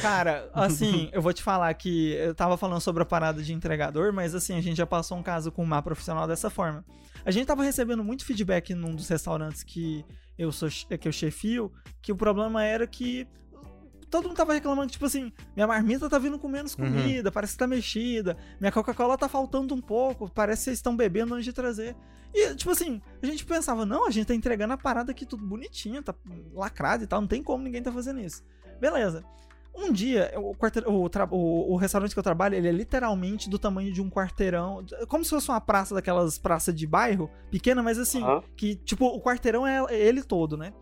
Cara, assim, eu vou te falar que eu tava falando sobre a parada de entregador, mas assim, a gente já passou um caso com uma profissional dessa forma. A gente tava recebendo muito feedback num dos restaurantes que eu sou que eu chefio, que o problema era que todo mundo tava reclamando, tipo assim, minha marmita tá vindo com menos Uhum. comida, parece que tá mexida, minha Coca-Cola tá faltando um pouco, parece que vocês estão bebendo antes de trazer. E, tipo assim, a gente pensava, não, a gente tá entregando a parada aqui tudo bonitinho, tá lacrado e tal, não tem como ninguém tá fazendo isso. Beleza. Um dia, o, quarteir- o, o- o restaurante que eu trabalho, ele é literalmente do tamanho de um quarteirão, como se fosse uma praça daquelas praças de bairro, pequena, mas assim, Aham. que, tipo, o quarteirão é ele todo, né?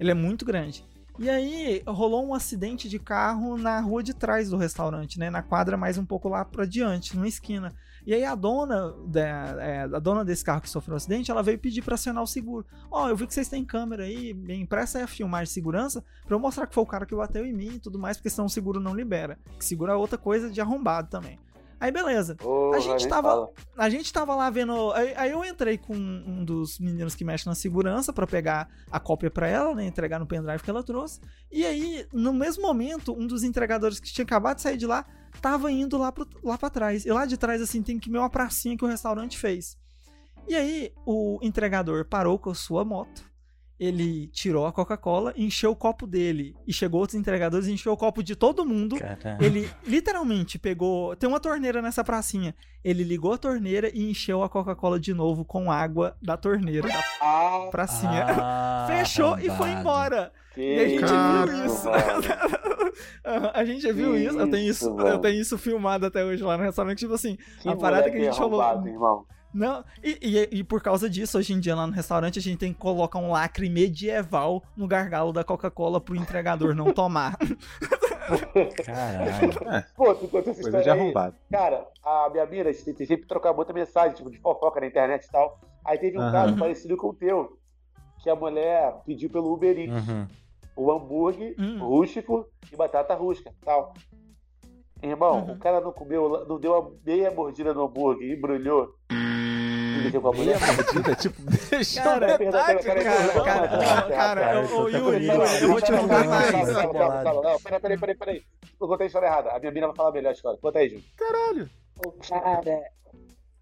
Ele é muito grande. E aí, rolou um acidente de carro na rua de trás do restaurante, né? Na quadra mais um pouco lá pra diante, numa esquina. E aí a dona, da, é, a dona desse carro que sofreu o acidente, ela veio pedir pra acionar o seguro. Ó, eu vi que vocês têm câmera aí, me aí a filmagem de segurança pra eu mostrar que foi o cara que bateu em mim e tudo mais, porque senão o seguro não libera. Que seguro é outra coisa de arrombado também. Aí beleza. Porra, A gente tava- fala. A gente tava lá vendo. Aí, aí eu entrei com um dos meninos que mexe na segurança pra pegar a cópia pra ela, né? Entregar no pendrive que ela trouxe. E aí, no mesmo momento, um dos entregadores que tinha acabado de sair de lá tava indo lá, pro, lá pra trás. E lá de trás, assim, tem que ver uma pracinha que o restaurante fez. E aí, o entregador parou com a sua moto. Ele tirou a Coca-Cola, encheu o copo dele. E chegou outros entregadores e encheu o copo de todo mundo. Caralho. Ele literalmente pegou. Tem uma torneira nessa pracinha. Ele ligou a torneira e encheu a Coca-Cola de novo com água da torneira da Ah, pracinha. Ah, <laughs> Fechou e foi embora. que E a gente viu isso. <laughs> a gente viu Que isso. Eu tenho isso, isso, eu tenho isso filmado até hoje lá no restaurante. Tipo assim, Que a parada que a gente falou. arrombado, irmão. Não, e, e, e por causa disso, hoje em dia lá no restaurante, a gente tem que colocar um lacre medieval no gargalo da Coca-Cola pro entregador não tomar. <laughs> Caralho. Pô, tu conta essa Coisa história aí. arrombado. Cara, a minha mira, a gente tem sempre que trocar muita mensagem, tipo, de fofoca na internet e tal. Aí teve um Aham. caso parecido com o teu, que a mulher pediu pelo Uber Eats Uhum. o hambúrguer Hum. rústico e batata rústica tal. Irmão, Uhum. o cara não comeu, não deu a meia mordida no hambúrguer, embrulhou. E com a mulher. Meia mordida, tipo, <laughs> deixa Cara, eu metade, peraí, cara, peraí, cara, peraí, não, peraí, cara, ô, peraí, Yuri, eu vou te peraí, contar mais. Não, peraí, peraí, peraí, peraí. Eu contei a história errada. A minha mina vai falar melhor a história. Conta aí, Ju. Caralho. O cara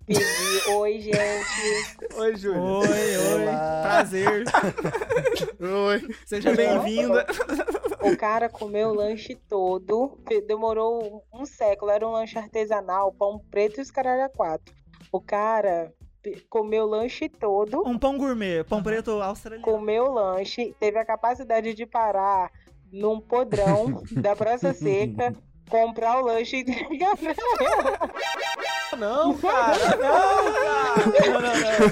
pedi, oi gente, Oi, Júlio. Oi, oi, Olá. prazer. Oi. Seja bem-vinda. o cara comeu o lanche todo, demorou um século, era um lanche artesanal, pão preto e os caralho a quatro. O cara comeu o lanche todo, Um pão gourmet, pão preto australiano. comeu o lanche, teve a capacidade de parar num podrão <laughs> da Praça Seca, comprar o lanche e entregar pra. Não, <laughs> cara. Não,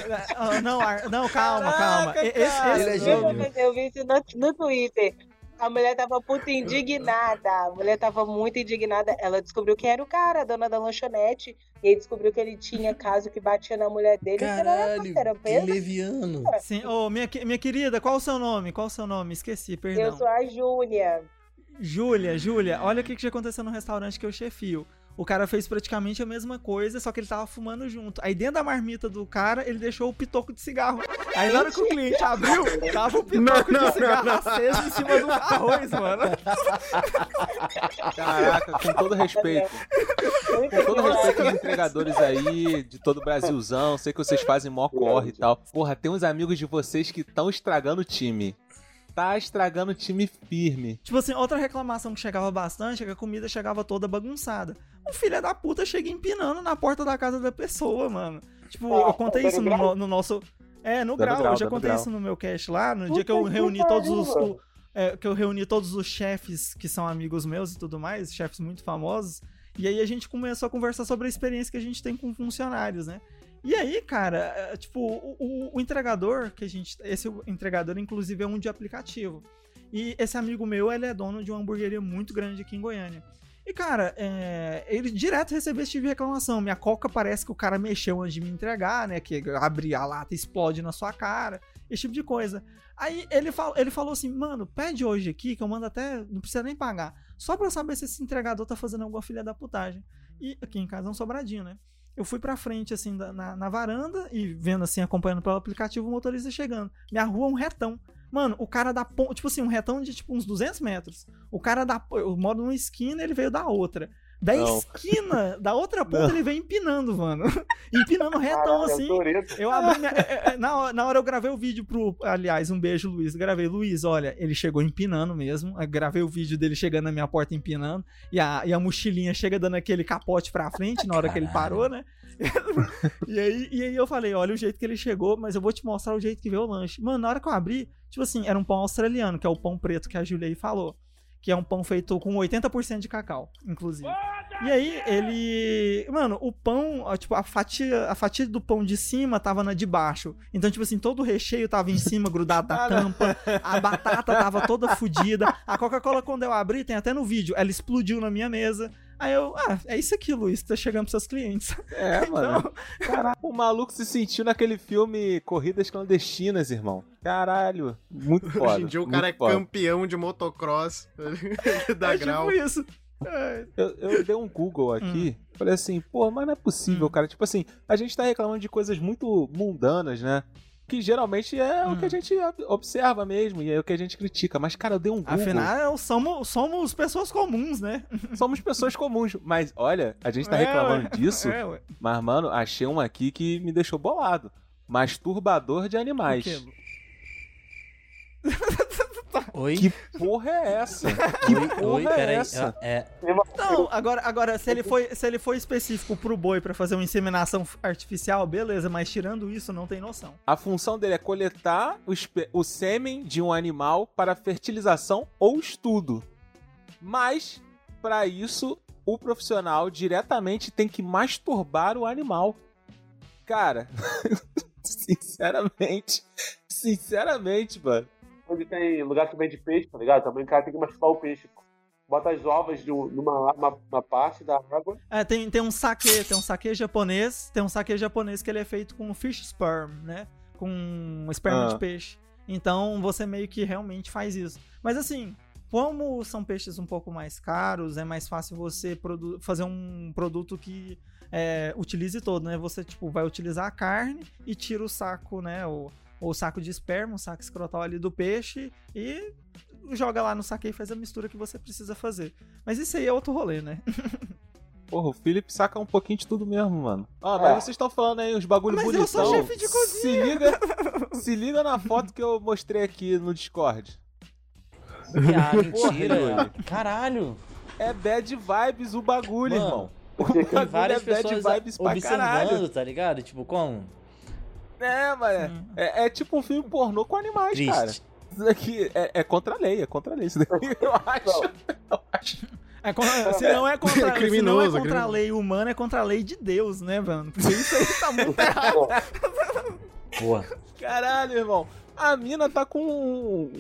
cara. Não, não, não, não, calma, calma. Caraca, Esse, é esse- gênio. Eu vi isso no, no Twitter. A mulher tava puta indignada. A mulher tava muito indignada. Ela descobriu quem era o cara, a dona da lanchonete. E aí descobriu que ele tinha <laughs> caso que batia na mulher dele. Caralho, Era que leviano. Sim, ô, minha, que- minha querida, qual o seu nome? Qual o seu nome? Esqueci, Eu perdão. sou a Júlia. Júlia, Júlia, olha o que, que já aconteceu no restaurante que eu chefio. O cara fez praticamente a mesma coisa, só que ele tava fumando junto. Aí dentro da marmita do cara, ele deixou o pitoco de cigarro. Aí na hora que o cliente abriu, tava o pitoco de cigarro aceso em cima do arroz, mano. Caraca, com todo respeito. Com todo respeito aos entregadores aí, de todo o Brasilzão, sei que vocês fazem mó corre e tal. Porra, tem uns amigos de vocês que estão estragando o time. Tá estragando o time firme. Tipo assim, outra reclamação que chegava bastante é que a comida chegava toda bagunçada. Um filho da puta chega empinando na porta da casa da pessoa, mano. Tipo, Ah, eu contei tá isso no, no nosso. É, no grau, grau, eu já contei grau. isso no meu cast lá, no Puta dia que eu que reuni pariu, todos os. o- é, que eu reuni todos os chefes que são amigos meus e tudo mais, chefes muito famosos. E aí a gente começou a conversar sobre a experiência que a gente tem com funcionários, né? E aí, cara, é, tipo, o, o- o entregador que a gente. Esse entregador, inclusive, é um de aplicativo. E esse amigo meu, ele é dono de uma hamburgueria muito grande aqui em Goiânia. E, cara, é, ele direto recebeu esse tipo de reclamação. Minha coca parece que o cara mexeu antes de me entregar, né? Que abre a lata explode na sua cara. Esse tipo de coisa. Aí ele, fal, ele falou assim, mano, pede hoje aqui, que eu mando até. Não precisa nem pagar. Só pra eu saber se esse entregador tá fazendo alguma filha da putagem. E aqui em casa é um sobradinho, né? Eu fui pra frente, assim, na, na varanda e vendo, assim, acompanhando pelo aplicativo o motorista chegando. Minha rua é um retão. Mano, o cara da ponta, tipo assim, um retão de tipo uns 200 metros. O cara da. Eu moro numa esquina ele veio da outra. Da Não. esquina, da outra ponta, ele veio empinando, mano. <laughs> empinando retão Caralho, assim. é. Eu abri minha- é, é, na, hora, na hora eu gravei o vídeo pro. Aliás, um beijo, Luiz. Gravei, Luiz, olha, ele chegou empinando mesmo. Eu gravei o vídeo dele chegando na minha porta empinando. E a, e a mochilinha chega dando aquele capote pra frente na hora que ele parou, né? <laughs> e, aí, e aí eu falei, olha o jeito que ele chegou, mas eu vou te mostrar o jeito que veio o lanche. Mano, na hora que eu abri, tipo assim, era um pão australiano, que é o pão preto que a Julia aí falou. Que é um pão feito com 80% de cacau, inclusive. E aí, ele. Mano, o pão, tipo, a fatia, a fatia do pão de cima tava na de baixo. Então, tipo assim, todo o recheio tava em cima, grudado na tampa. A batata tava toda fodida. A Coca-Cola, quando eu abri, tem até no vídeo, ela explodiu na minha mesa. Aí eu, ah, é isso aqui, Luiz, tá chegando pros seus clientes. É, <laughs> mano. Então, Caraca, o maluco se sentiu naquele filme Corridas Clandestinas, irmão. Caralho, muito foda. Hoje em dia o cara é foda. campeão de motocross <laughs> da é grau. tipo isso. É, Eu, eu dei um Google aqui, Hum. falei assim, pô, mas não é possível, cara. Tipo assim, a gente tá reclamando de coisas muito mundanas, né? Que geralmente é o que a Hum. gente ob- observa mesmo e é o que a gente critica. Mas, cara, eu dei um Google. Afinal, somos, somos pessoas comuns, né? <laughs> Somos pessoas comuns. Mas, olha, a gente tá É, reclamando disso. É, ué. Mas, mano, achei um aqui que me deixou bolado. Masturbador de animais. O quê? <laughs> Oi? Que porra é essa? Que Oi, porra oi, é peraí. essa? É, Não, agora, agora se, ele foi, se ele foi específico pro boi pra fazer uma inseminação artificial, beleza, mas tirando isso, não tem noção. A função dele é coletar o, o sêmen de um animal para fertilização ou estudo. Mas, para isso, o profissional diretamente tem que masturbar o animal. Cara, <laughs> sinceramente, sinceramente, mano. Onde tem lugar que vende peixe, tá ligado? Também o cara tem que masturbar o peixe. Bota as ovas de um- numa uma, uma parte da água. É, tem, tem um saque, tem um saque japonês, tem um saque japonês que ele é feito com fish sperm, né? Com esperma Ah. de peixe. Então você meio que realmente faz isso. Mas assim, como são peixes um pouco mais caros, é mais fácil você fazer um produto que é, utilize todo, né? Você tipo vai utilizar a carne e tira o saco, né? O, o saco de esperma, o saco escrotal ali do peixe e joga lá no saque e faz a mistura que você precisa fazer. Mas isso aí é outro rolê, né? <laughs> Porra, o Felipe saca um pouquinho de tudo mesmo, mano. Ó, É. mas vocês estão falando aí uns bagulho Mas eu bonitão. sou chefe de cozinha. Se liga, se liga na foto que eu mostrei aqui no Discord. ah, <laughs> Porra, mentira. Caralho. É bad vibes o bagulho, Mano, irmão. O bagulho várias é bad pessoas vibes pra caralho. observando, tá ligado? Tipo, como? É, mano. É, é tipo um filme pornô com animais, Triste. cara. Isso daqui é, é contra a lei, é contra a lei. Isso daqui <laughs> eu acho. Eu acho. É contra- se não é contra, É se não é contra a lei humana, é contra a lei de Deus, né, mano? Porque <laughs> isso aí tá muito errado. Porra. Caralho, irmão. A mina tá com um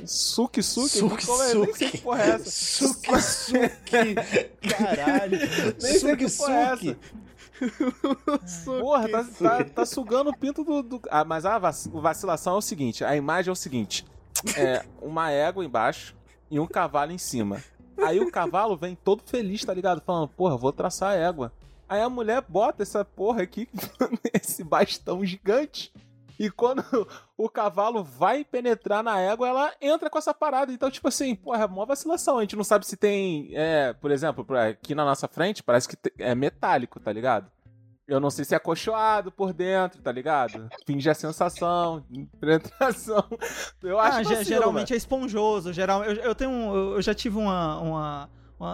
como é? Nem sei que porra é essa. Suque, suque. <laughs> Caralho. Nem sei que porra é suque. <laughs> Porra, tá, tá, tá sugando o pinto do. do- Ah, mas a vac- vacilação é o seguinte: a imagem é o seguinte: é uma égua embaixo e um cavalo em cima. Aí o cavalo vem todo feliz, tá ligado? Falando, porra, vou traçar a égua. Aí a mulher bota essa porra aqui, <laughs> esse bastão gigante. E quando <laughs> o cavalo vai penetrar na égua, ela entra com essa parada. Então, tipo assim, porra, é mó vacilação. A gente não sabe se tem. É, por exemplo, aqui na nossa frente, parece que é metálico, tá ligado? Eu não sei se é acolchoado por dentro, tá ligado? Finge a sensação, penetração. Eu acho Ah, que ge- geralmente é esponjoso. Geral, eu, eu tenho um- eu, já tive uma, uma, Uma-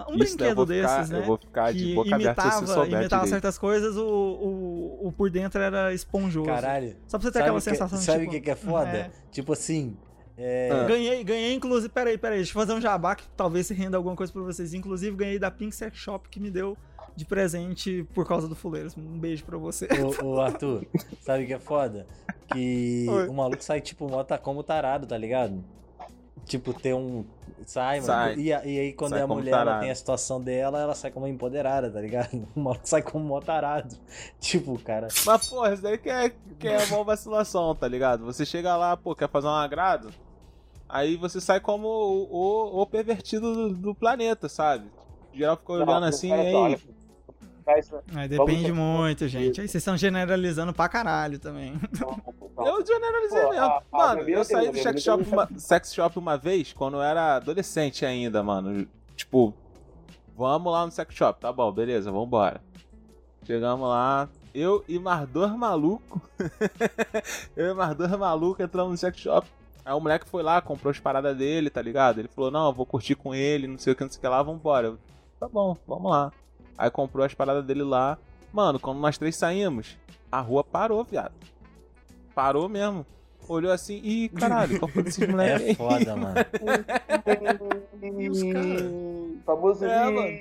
Um Isso eu brinquedo vou ficar- desses, né? Eu vou ficar de que boca aberta se imitava, você souber imitava direito. certas coisas, o, o, o por dentro era esponjoso. Caralho. Só pra você ter aquela o que- sensação de, Sabe o tipo, que, que é foda? é. Tipo assim. É, Ah. Ganhei, ganhei, inclusive. Peraí, peraí, deixa eu fazer um jabá que talvez se renda alguma coisa pra vocês. Inclusive, ganhei da Pink Sex Shop que me deu de presente por causa do Fuleiros. Um beijo pra você. Ô, ô, Arthur, sabe o que é foda? Que Oi. o maluco sai, tipo, mota como tarado, tá ligado? Tipo, ter um. Sai, mano. Sai. E, a- e aí, quando Sai a como mulher ela tarado. tem a situação dela, ela sai como empoderada, tá ligado? <laughs> O maluco sai como mó tarado. Tipo, cara. Mas, porra, isso daí que é, que é uma vacilação, tá ligado? Você chega lá, pô, quer fazer um agrado, aí você sai como o, o, o pervertido do, do planeta, sabe? O geral fica olhando assim, e aí. Aí depende Vamos- muito, gente. Aí vocês estão generalizando pra caralho também. Eu generalizei Pô, mesmo. a- a mano, bebida eu saí do sex shop, uma, sex shop uma vez, quando eu era adolescente ainda, mano. Tipo, vamos lá no sex shop, tá bom, beleza, vambora. Chegamos lá, eu e mais dois malucos. <laughs> eu e mais dois malucos entramos no sex shop. Aí o moleque foi lá, comprou as paradas dele, tá ligado? Ele falou, não, eu vou curtir com ele, não sei o que, não sei o que lá, vambora. Eu, tá bom, vamos lá. Aí comprou as paradas dele lá. Mano, quando nós três saímos, a rua parou, viado. Parou mesmo. Olhou assim, ih, caralho, qual foi desses <laughs> moleques É foda, mano. E os caras? Famoso É, mano.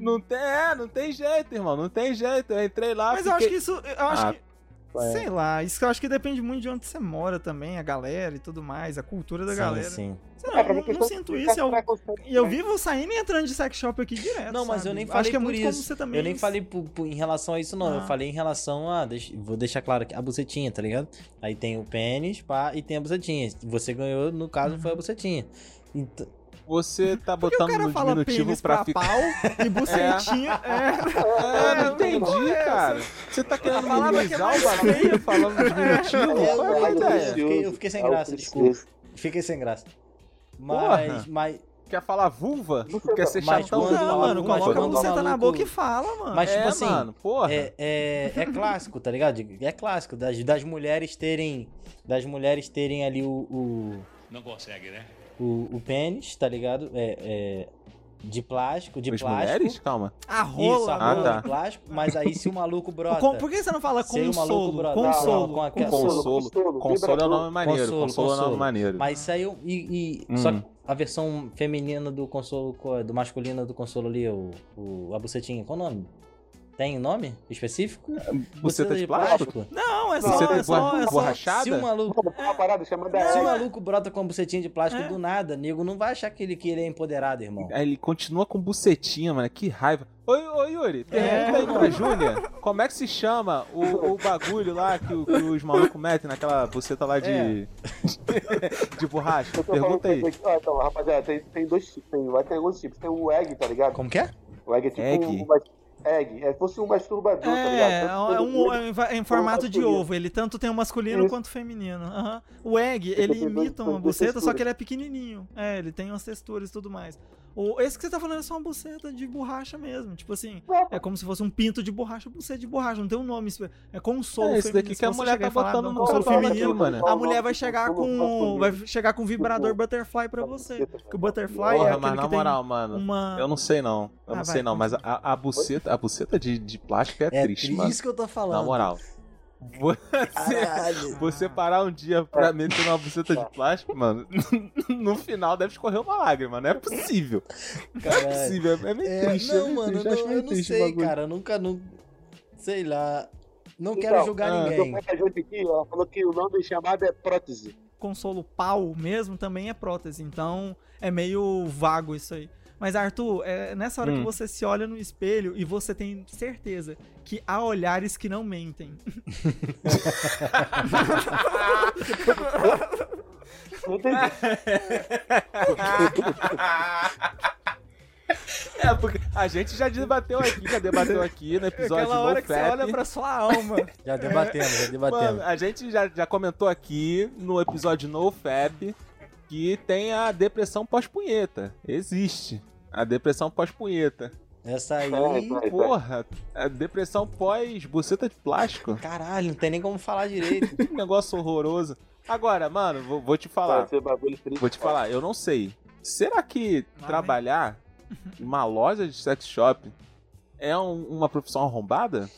Não tem, é, não tem jeito, irmão. Não tem jeito. Eu entrei lá, Mas eu acho fiquei... que isso. Eu acho Ah, que. Sei lá, isso eu acho que depende muito de onde você mora também, a galera e tudo mais, a cultura da sim, galera. sim. Sei É, lá, pra eu não, sinto isso. Eu, e eu vivo saindo e entrando de sex shop aqui direto. Não, mas eu sabe? nem Acho falei que é por muito isso. como você também. Eu nem falei pu- pu- em relação a isso, não. Eu Ah. falei em relação a. deixa- vou deixar claro aqui, a bucetinha, tá ligado? Aí tem o pênis, pá, e tem a bucetinha. Você ganhou, no caso, foi a bucetinha. Então, Você tá Porque botando fala diminutivo pra pra ficar. pau e bucetinha. É. É, não É, entendi, porra é cara. Você tá querendo é minimizar o mais bagulho falando diminutivo? É, Qual é eu- ideia? eu fiquei- eu fiquei sem É graça, desculpa. fiquei sem graça. Mas, Porra. mas, Quer falar vulva? Quer tá- ser mas chatão? quando- Não, mano, vulva? coloca a buceta na boca e fala, mano. Mas, tipo é, assim, mano, porra. é, é, é clássico, tá ligado? É clássico das, das mulheres terem. Das mulheres terem ali o. o Não consegue, né? O, o pênis, tá ligado? É, é, de plástico, de As plástico. mulheres? Calma. A Isso, rola, a Ah, rola tá. de plástico, mas aí se o maluco brota. Com- por que você não fala Se o maluco consolo? brota- Consolo. Não, com aquela- consolo. Consolo. é o nome maneiro. Consolo, Consolo, é o nome maneiro. Mas saiu. E, e- Hum. Só que a versão feminina do consolo, co- do masculino do consolo ali, o, o, a bucetinha, qual o nome? Tem nome específico? Buceta de plástico? Não, é só, Buceta é de só, é só. borrachada? Se o maluco. Uma parada chamada Se o Ega. maluco brota com a bucetinha de plástico É. do nada, nego não vai achar que ele, que ele é empoderado, irmão. Aí ele continua com bucetinha, mano. Que raiva. Oi, oi Yuri, pergunta aí pra Júlia. Como é que se chama o, o bagulho lá que, o- que os malucos metem naquela buceta lá de. <laughs> de borracha? Pergunta aí. ó, então, rapaziada, tem, tem dois tipos. Tem, vai ter alguns tipos. Tem o egg, tá ligado? Como que é? O egg é tipo Egg? um. Egg. É fosse um masturbador, tá ligado? É, é, um, é em é em formato de ovo. Ele tanto tem o masculino Isso. quanto o feminino. Aham. O egg, Ele ele imita uma buceta, só que ele é pequenininho. É, ele tem umas texturas e tudo mais. O, esse que você tá falando é só uma buceta de borracha mesmo. Tipo assim, é como se fosse um pinto de borracha, buceta de borracha. Não tem um nome. É consolo É, esse feminino. daqui Se que a mulher tá falar, botando no consolo feminino, aqui, mano. a mulher vai chegar com. Vai chegar com um vibrador butterfly pra você. Que o butterfly é Porra, aquele mas na que tem moral, mano. uma. Eu não sei não. Eu Ah, não vai, sei não, mas a, a buceta, a buceta de, de plástico é, É triste, mano. isso que eu tô falando. Na moral. <laughs> Você, Caralho. você parar um dia pra meter uma buceta de plástico, mano, <laughs> no final deve escorrer uma lágrima, não é possível. Não é Caralho. possível, é meio É, triste. é não, meio mano, triste, não, eu não sei, bagulho. cara. Eu nunca, não, sei lá. Não Então, quero julgar ah, ninguém. Aqui, ela falou que o nome chamado é prótese. consolo pau mesmo também é prótese. Então é meio vago isso aí. Mas Arthur, é nessa hora que Hum. você se olha no espelho e você tem certeza que há olhares que não mentem. <laughs> É, porque a gente já debateu aqui, já debateu aqui no episódio Aquela hora que você olha pra sua alma. <laughs> Já debatemos, já debatemos. Mano, a gente já, já comentou aqui no episódio No Fap que tem a depressão pós-punheta. Existe. A depressão pós-punheta. Essa aí. Vai. Porra, a depressão pós-buceta de plástico. Caralho, não tem nem como falar direito. <laughs> Que negócio horroroso. Agora, mano, vou, vou te falar. Vai ser bagulho triste. Vou te falar, eu não sei. Será que trabalhar uma loja de sex shop é um- uma profissão arrombada?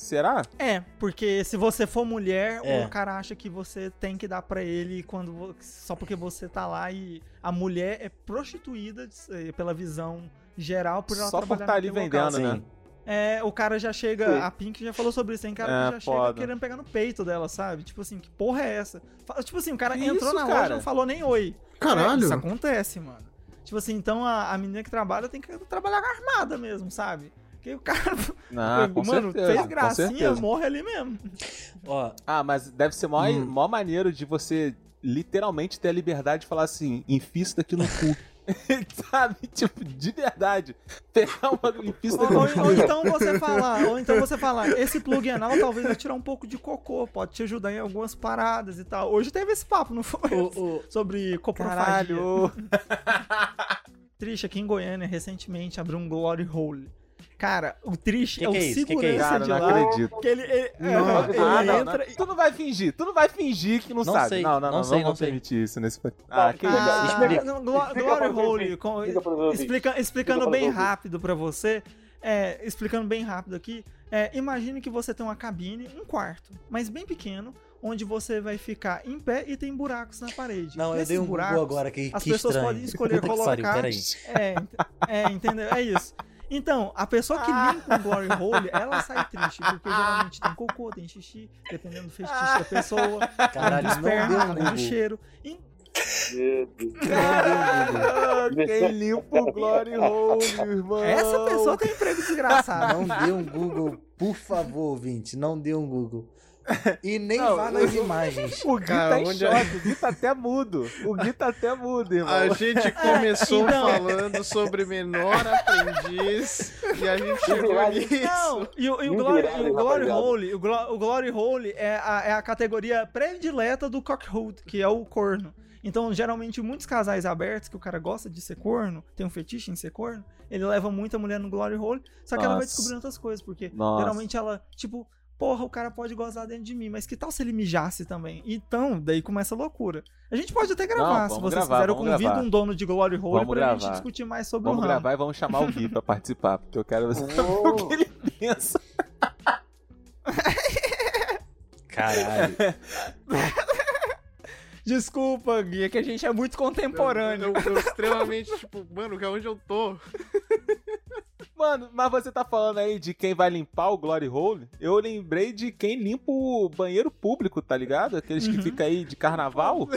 Será? É, porque se você for mulher, É. o cara acha que você tem que dar pra ele quando só porque você tá lá e a mulher é prostituída pela visão geral por ela Só por trabalhar estar ali naquele local. vendendo, né? É, o cara já chega, Sim. a Pink já falou sobre isso, tem cara É, que já chega foda. querendo pegar no peito dela, sabe? Tipo assim, que porra é essa? Tipo assim, o cara Que entrou isso, na loja cara? e não falou nem oi. Caralho. É, isso acontece, mano. Tipo assim, então a, a menina que trabalha tem que trabalhar armada mesmo, sabe? Porque o cara, <laughs> com mano, certeza, fez gracinha, morre ali mesmo. Ó, Ah, mas deve ser mó, Hum. mó maneiro de você literalmente ter a liberdade de falar assim, enfia isso daqui no cu. <laughs> Sabe? Tipo, de verdade. Pegar uma isso Ou, ou- no cu. ou então você falar, ou então você falar, esse plug anal talvez vai tirar um pouco de cocô, pode te ajudar em algumas paradas e tal. Hoje teve esse papo, não foi? o, o, Sobre coprofagia. Caralho. <laughs> Triste aqui em Goiânia, recentemente abriu um Glory Hole. Cara, o Triste Que é o que é isso? Que que é segurança Cara, de não lá. acredito. Que ele, ele, Não. ele Ah, não, entra não. Tu não vai fingir, tu não vai fingir que não, Não sabe. sei, não, não, não não, não, sei, vou não sei. permitir isso nesse. Ah, que. Ah, Explica. Glory Hole, explica explicando Explica bem rápido pra você, é, explicando bem rápido aqui, é, imagine que você tem uma cabine, um quarto, mas bem pequeno, onde você vai ficar em pé e tem buracos na parede. não, eu Nesses dei um buracos, agora que, as que pessoas estranho. podem escolher <laughs> pariu, colocar- peraí. É, é, entendeu? É isso. Então, a pessoa que limpa o Glory Hole, ela sai triste, porque geralmente tem cocô, tem xixi, dependendo do fetiche da pessoa, Caralho, do não deu esperma, um além do cheiro. E- Meu Deus. Ah, Quem limpa o Glory Hole, irmão? essa pessoa tem emprego desgraçado. Não dê um Google, por favor, ouvinte, não dê um Google. E nem Não, vá nas imagens. <laughs> O Gui Cara, tá em onde é- choque, o Gui tá até mudo. O Gui tá até mudo, irmão. A gente <laughs> começou então- falando sobre menor aprendiz e a gente chegou nisso. Não, e o, e o Glory, irado, e o Glory. Hole, o, Glo- o Glory Hole é a, é a categoria predileta do cockhold, que é o corno. Então, geralmente, muitos casais abertos, que o cara gosta de ser corno, tem um fetiche em ser corno, ele leva muita mulher no Glory Hole, só que ela vai Nossa. descobrindo outras coisas, porque Nossa. geralmente ela, tipo, porra, o cara pode gozar dentro de mim, mas que tal se ele mijasse também? Então, daí começa a loucura. A gente pode até gravar, Não, se vamos vocês gravar, quiserem, eu vamos convido gravar. um dono de Glory Hole Vamos pra gente gravar. discutir mais sobre Vamos o ramo. gravar e vamos chamar o Gui pra participar, porque eu quero saber <laughs> o Oh, que ele pensa. Caralho. <laughs> Desculpa, Gui, é que a gente é muito contemporâneo. Eu, eu extremamente, tipo, mano, que é onde eu tô. <laughs> Mano, mas você tá falando aí de quem vai limpar o Glory Hole? Eu lembrei de quem limpa o banheiro público, tá ligado? Aqueles que Uhum. ficam aí de carnaval. <laughs>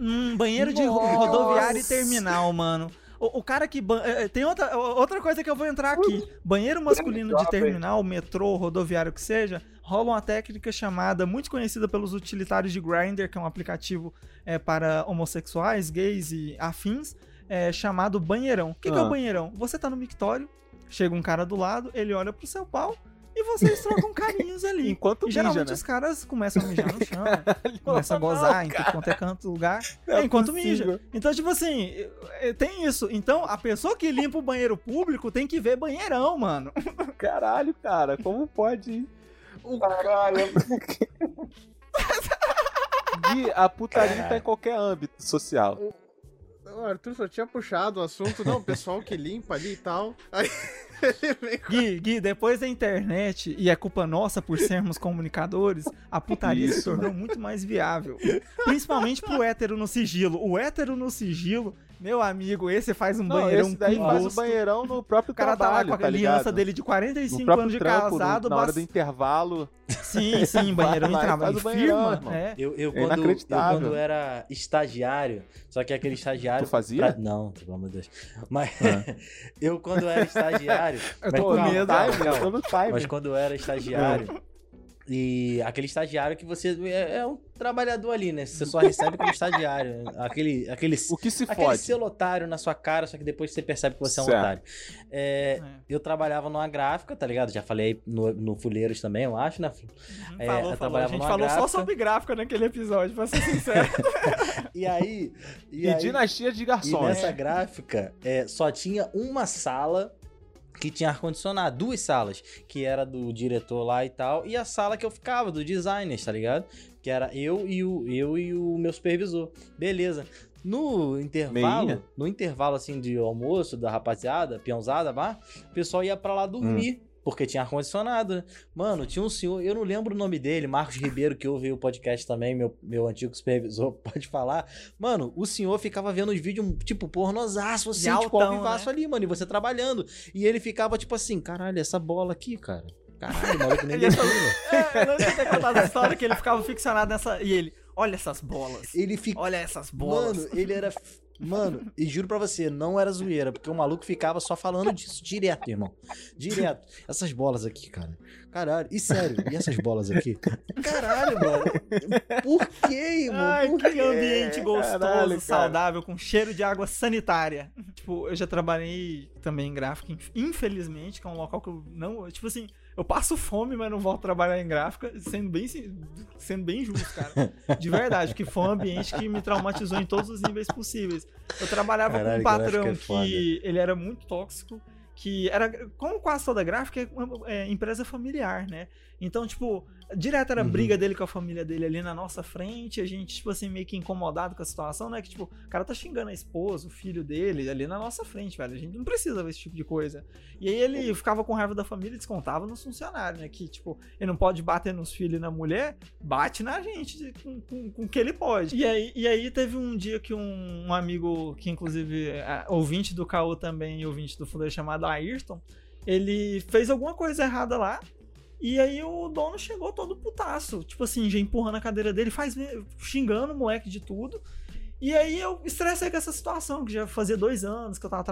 Hum, banheiro de Nossa. rodoviária e terminal, mano. O, o cara que. ban- eh, eh, Tem outra, outra coisa que eu vou entrar aqui. Banheiro masculino de terminal, metrô, rodoviário, que seja, rola uma técnica chamada, muito conhecida pelos utilitários de Grindr, que é um aplicativo eh, para homossexuais, gays e afins, eh, chamado banheirão. O que, que é Ah. o banheirão? Você tá no mictório, chega um cara do lado, ele olha pro seu pau e vocês trocam carinhos ali. <laughs> Enquanto E mija, geralmente né? os caras começam a mijar no chão, <laughs> <laughs> começam a Não, gozar em cara. tudo quanto é canto lugar, Não é é, enquanto possível. mija. Então, tipo assim, eh, tem isso. Então, a pessoa que limpa o banheiro público tem que ver banheirão, mano. Caralho, cara, como pode? Caralho. Gui, a putaria tá em qualquer âmbito social. O Arthur só tinha puxado o assunto, não, o pessoal que limpa ali e tal. Aí <laughs> ele vem com Gui, Gui, depois da internet, e é culpa nossa por sermos comunicadores, a putaria se Isso, tornou muito mais viável. Principalmente pro hétero no sigilo. O hétero no sigilo, meu amigo, esse faz um Não, banheirão esse daí com faz o gosto. banheirão no próprio O cara tá lá trabalho, com a tá aliança dele de no 45 próprio anos de trampo, no- casado, na hora do intervalo. Sim, sim, banheirão <laughs> Vai em lá e trabalho. faz o banheirão, Firma, irmão. é. Eu, eu, É quando, eu quando era estagiário, só que aquele estagiário. Tu fazia? pra- Não, pelo amor de Deus. Mas Ah. <laughs> eu, quando era estagiário. <laughs> Eu mas tô com medo. eu tô no time. Mas quando eu era estagiário, e aquele estagiário que você é, é um trabalhador ali, né? Você só recebe como estagiário. Aquele, aquele, O que se aquele fode? selo otário na sua cara, só que depois você percebe que você é um Certo. otário. É, É. eu trabalhava numa gráfica, tá ligado? Já falei no, no Fuleiros também, eu acho, né? É, falou, eu falou. A gente falou só gráfica. sobre gráfica naquele episódio, pra ser sincero. <laughs> E aí. E, E aí, dinastia de e garçons. nessa gráfica é, só tinha uma sala que tinha ar-condicionado, duas salas, que era do diretor lá e tal, e a sala que eu ficava, do designer, tá ligado? Que era eu e o, eu e o meu supervisor. Beleza. No intervalo, Meinha. no intervalo assim de almoço da rapaziada, peãozada, o pessoal ia pra lá dormir. Porque tinha ar-condicionado, né? Mano, tinha um senhor, eu não lembro o nome dele, Marcos Ribeiro, que ouve o podcast também, meu, meu antigo supervisor, <laughs> pode falar. Mano, o senhor ficava vendo os vídeos, tipo, pornosaço, assim, tipo, altão, ao vivaço né? ali, mano, e você trabalhando. E ele ficava, tipo assim, caralho, essa bola aqui, cara. Caralho, maluco nem Ele definiu. É, eu de ter contado a história que ele ficava ficcionado nessa. E ele, olha essas bolas. Ele fica. Olha essas bolas. Mano, ele era. Mano, e juro pra você, não era zoeira, porque o maluco ficava só falando disso direto, irmão. Direto. Essas bolas aqui, cara. Caralho, e sério, e essas bolas aqui? Caralho, mano. Por quê, irmão? Ai, Por que quê? ambiente gostoso, Caralho, cara. saudável, com cheiro de água sanitária. Tipo, eu já trabalhei também em gráfica, inf- infelizmente, que é um local que eu não. Tipo assim, eu passo fome, mas não volto trabalhar em gráfica, sendo bem, sendo bem justo, cara. De verdade, que foi um ambiente que me traumatizou em todos os níveis possíveis. Eu trabalhava Caralho, com um gráfica patrão é foda. que ele era muito tóxico. Que era, como quase toda gráfica, é uma é, empresa familiar, né? Então, tipo, direto era Uhum. briga dele com a família dele ali na nossa frente, a gente, tipo assim, meio que incomodado com a situação, né? Que, tipo, o cara tá xingando a esposa, o filho dele, ali na nossa frente, velho. A gente não precisa ver esse tipo de coisa. E aí ele ficava com raiva da família e descontava nos funcionários, né? Que, tipo, ele não pode bater nos filhos e na mulher, bate na gente com, com, com o que ele pode. E aí, e aí teve um dia que um, um amigo, que inclusive é ouvinte do Caô também e ouvinte do Fundo chamado Ayrton, ele fez alguma coisa errada lá. E aí o dono chegou todo putaço, tipo assim, já empurrando a cadeira dele, faz xingando o moleque de tudo. E aí eu estressei com essa situação, que já fazia dois anos que eu tava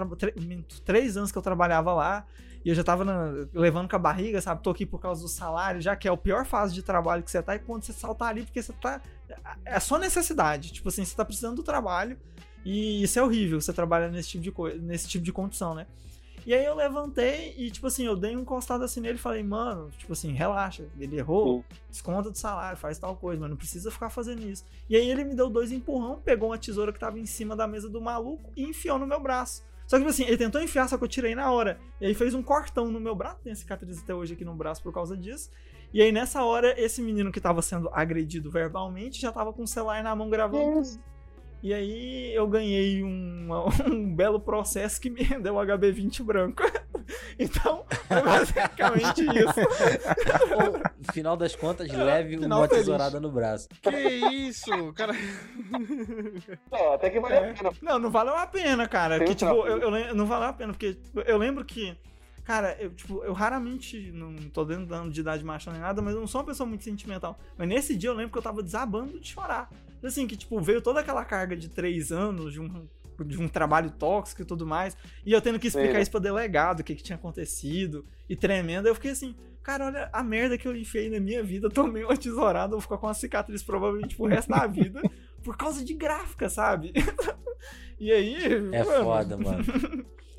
três anos que eu trabalhava lá. E eu já tava na- levando com a barriga, sabe? Tô aqui por causa do salário, já que é a pior fase de trabalho que você tá, e quando você saltar ali, porque você tá. É só necessidade. Tipo assim, você tá precisando do trabalho. E isso é horrível, você trabalha nesse tipo de coisa, nesse tipo de condição, né? E aí eu levantei e, tipo assim, eu dei um encostado assim nele e falei, mano, tipo assim, relaxa, ele errou, desconta do salário, faz tal coisa, mas não precisa ficar fazendo isso. E aí ele me deu dois empurrão, pegou uma tesoura que tava em cima da mesa do maluco e enfiou no meu braço. Só que, tipo assim, ele tentou enfiar, só que eu tirei na hora. E aí fez um cortão no meu braço, tem cicatriz até hoje aqui no braço por causa disso. E aí, nessa hora, esse menino que tava sendo agredido verbalmente já tava com o celular na mão gravando. E aí eu ganhei um, <laughs> um belo processo que me rendeu o HB20 branco. <laughs> Então, é basicamente <laughs> isso. Ou, no final das contas, leve Final uma feliz. tesourada no braço. Que isso, cara. É, até que vale a É. pena. Não, não valeu a pena, cara. Tem Que, tipo, eu, eu não valeu a pena, porque tipo, eu lembro que. Cara, eu, tipo, eu raramente. Não tô dentro dando de idade macho nem nada, mas eu não sou uma pessoa muito sentimental. Mas nesse dia eu lembro que eu tava desabando de chorar. Assim, que, tipo, veio toda aquela carga de três anos, de um, de um trabalho tóxico e tudo mais. E eu tendo que explicar Sim. isso pro delegado, o que, que tinha acontecido. E tremendo, eu fiquei assim. Cara, olha a merda que eu enfiei na minha vida. <laughs> Tomei uma tesourada, vou ficar com uma cicatriz provavelmente pro resto da vida. <laughs> Por causa de gráfica, sabe? <laughs> e aí. É mano, foda, mano.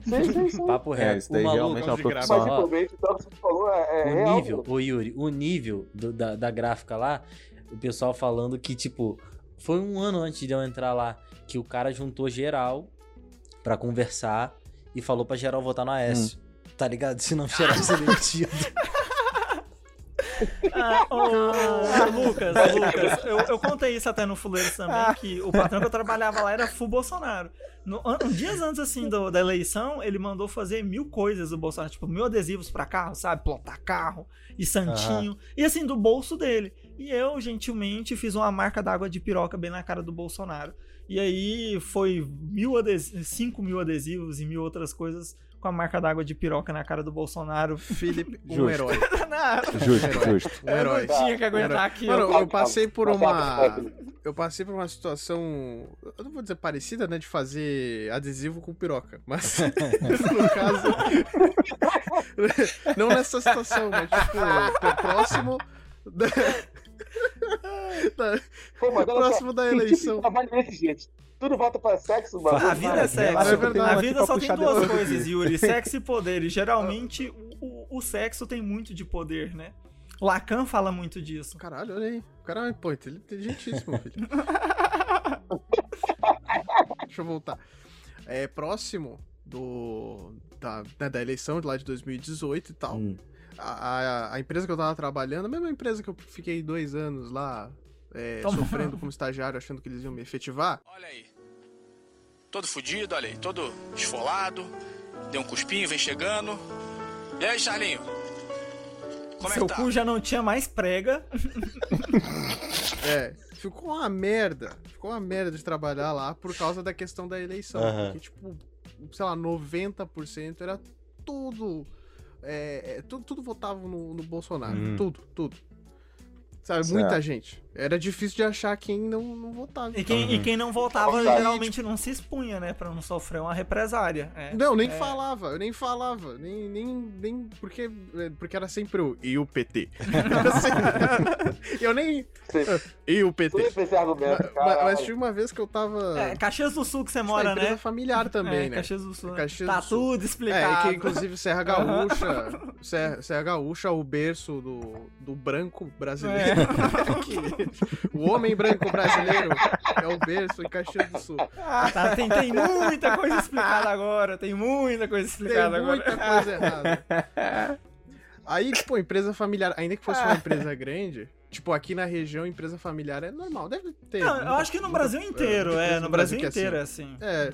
Sim, sim, sim. Papo É, reto. isso daí o maluco, realmente é uma profissão. Mas, então, o que você falou é, é o real. nível, ô Yuri, o nível do- da, da gráfica lá, o pessoal falando que, tipo, foi um ano antes de eu entrar lá, que o cara juntou geral pra conversar e falou pra geral votar no Aécio. Tá ligado? Se não geral ser demitido. <laughs> Ah, ô, Lucas, Lucas, eu, eu contei isso até no Fuleiros também, que o patrão que eu trabalhava lá era full Bolsonaro. No, an- dias antes, assim, do- da eleição, ele mandou fazer mil coisas do Bolsonaro, tipo, mil adesivos pra carro, sabe? Plotar carro e santinho, e assim, do bolso dele. E eu, gentilmente, fiz uma marca d'água de piroca bem na cara do Bolsonaro. E aí foi mil adesivos, cinco mil adesivos e mil outras coisas com a marca d'água de piroca na cara do Bolsonaro. Felipe, um Justo. herói. <laughs> Não, Justo, justo. Um eu herói. não tinha que aguentar Herói. aqui. Mano, eu passei por uma. Eu passei por uma situação. Eu não vou dizer parecida, né? De fazer adesivo com piroca. Mas <laughs> no caso. <laughs> não nessa situação, mas tipo, tô próximo. Da- Pô, mas próximo só, da tipo de eleição. é esse, gente? Tudo volta pra sexo, mano. A vida é sexo. Tenho a vida só tem duas coisas, Yuri: sexo e poder. E geralmente o, o- o sexo tem muito de poder, né? Lacan fala muito disso. Caralho, olha aí. O cara, pô, ele é inteligentíssimo, <laughs> filho. Deixa eu voltar. É próximo do da, né, da eleição de lá de 2018 e tal. Hum. A, a, empresa que eu tava trabalhando, a mesma empresa que eu fiquei dois anos lá é, Toma. sofrendo como <laughs> estagiário, achando que eles iam me efetivar. Olha aí. todo fudido, olha aí, todo esfolado. Deu um cuspinho, vem chegando. E aí, Charlinho? Como Seu é que tá? cu já não tinha mais prega. <laughs> É, ficou uma merda. Ficou uma merda de trabalhar lá por causa da questão da eleição. Aham. Porque, tipo, sei lá, 90% era tudo. É, é, tudo, tudo votava no, no Bolsonaro. Hum. Tudo, tudo. Sabe, Certo. muita gente. Era difícil de achar quem não, não votava. E quem, Uhum. e quem não voltava Vontade. geralmente não se expunha, né? Pra não sofrer uma represária. É. Não, nem É. falava, eu nem falava, nem, nem, nem porque, porque era sempre o e o PT. <laughs> Assim, eu nem. E o PT. Sempre esse argumento, Mas, mas tinha uma vez que eu tava. É, Caxias do Sul que você uma mora, né? familiar também, é, né? Caxias do Sul. Caxias tá do Sul. tudo É, explicado. e que inclusive Serra Gaúcha, <laughs> Serra, Serra Gaúcha, o berço do, do branco brasileiro. <laughs> Que- o homem branco brasileiro é o berço em Caxias do Sul. Ah, tá, tem, tem muita coisa explicada agora. Tem muita coisa Tem explicada muita agora. coisa errada. Aí, tipo, empresa familiar, ainda que fosse uma empresa grande, tipo, aqui na região, empresa familiar é normal, deve ter. Não, eu acho que no Brasil inteiro, é. No Brasil que é assim. inteiro é assim. É.